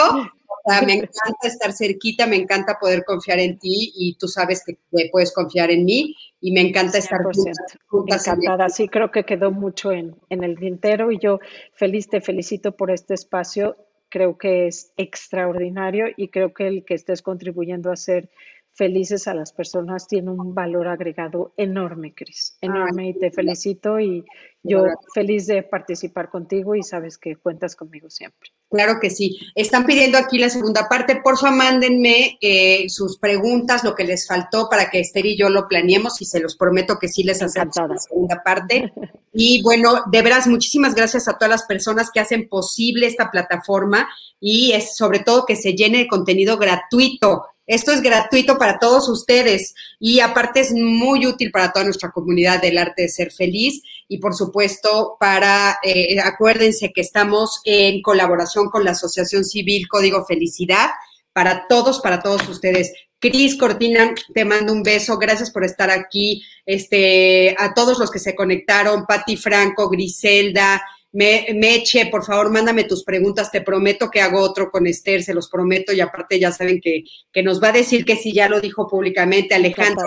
Sea, me encanta estar cerquita, me encanta poder confiar en ti y tú sabes que puedes confiar en mí y me encanta estar juntas. Encantada, sí, creo que quedó mucho en, en el tintero y yo feliz te felicito por este espacio. Creo que es extraordinario y creo que el que estés contribuyendo a ser felices a las personas tiene un valor agregado enorme, Cris, enorme y te felicito y yo feliz de participar contigo y sabes que cuentas conmigo siempre. Claro que sí. Están pidiendo aquí la segunda parte. Por favor, mándenme eh, sus preguntas, lo que les faltó para que Esther y yo lo planeemos y se los prometo que sí les hacemos la segunda parte. Y bueno, de veras, muchísimas gracias a todas las personas que hacen posible esta plataforma y es sobre todo que se llene de contenido gratuito. Esto es gratuito para todos ustedes y aparte es muy útil para toda nuestra comunidad del arte de ser feliz y por supuesto para, eh, acuérdense que estamos en colaboración con la Asociación Civil Código Felicidad. Para todos, para todos ustedes. Cris Cortina, te mando un beso, gracias por estar aquí, este, a todos los que se conectaron, Patti Franco, Griselda, me, Meche, por favor, mándame tus preguntas. Te prometo que hago otro con Esther, se los prometo. Y aparte, ya saben que, que nos va a decir que si ya lo dijo públicamente. Alejandro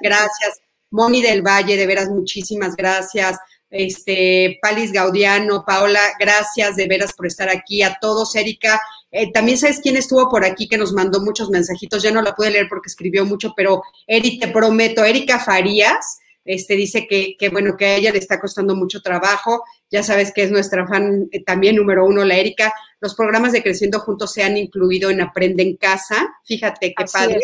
gracias. Moni del Valle, de veras, muchísimas gracias. Este, Palis Gaudiano, Paola, gracias de veras por estar aquí. A todos, Erika. Eh, también sabes quién estuvo por aquí que nos mandó muchos mensajitos. Ya no la pude leer porque escribió mucho, pero Eri, te prometo, Erika Farías este, dice que, que, bueno, que a ella le está costando mucho trabajo. Ya sabes que es nuestra fan eh, también número uno, la Erika. Los programas de Creciendo Juntos se han incluido en Aprende en Casa. Fíjate qué padre.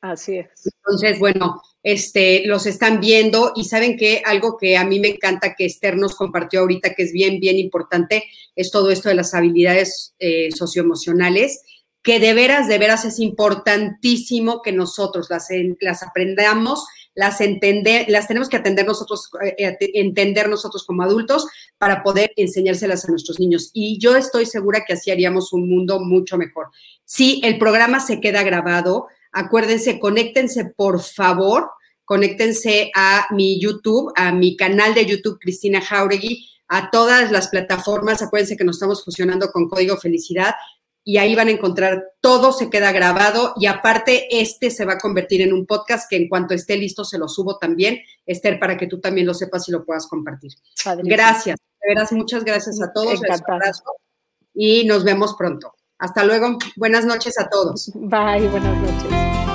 Así es. Entonces, bueno, este, los están viendo y saben que algo que a mí me encanta que Esther nos compartió ahorita, que es bien, bien importante, es todo esto de las habilidades eh, socioemocionales, que de veras, de veras es importantísimo que nosotros las, las aprendamos las entender, las tenemos que atender nosotros, eh, eh, entender nosotros como adultos para poder enseñárselas a nuestros niños. Y yo estoy segura que así haríamos un mundo mucho mejor. Si el programa se queda grabado, acuérdense, conéctense por favor, conéctense a mi YouTube, a mi canal de YouTube, Cristina Jauregui, a todas las plataformas. Acuérdense que nos estamos fusionando con Código Felicidad y ahí van a encontrar todo, se queda grabado y aparte este se va a convertir en un podcast que en cuanto esté listo se lo subo también, Esther, para que tú también lo sepas y lo puedas compartir. Gracias, de veras, muchas gracias a todos. Y nos vemos pronto. Hasta luego, buenas noches a todos. Bye, buenas noches.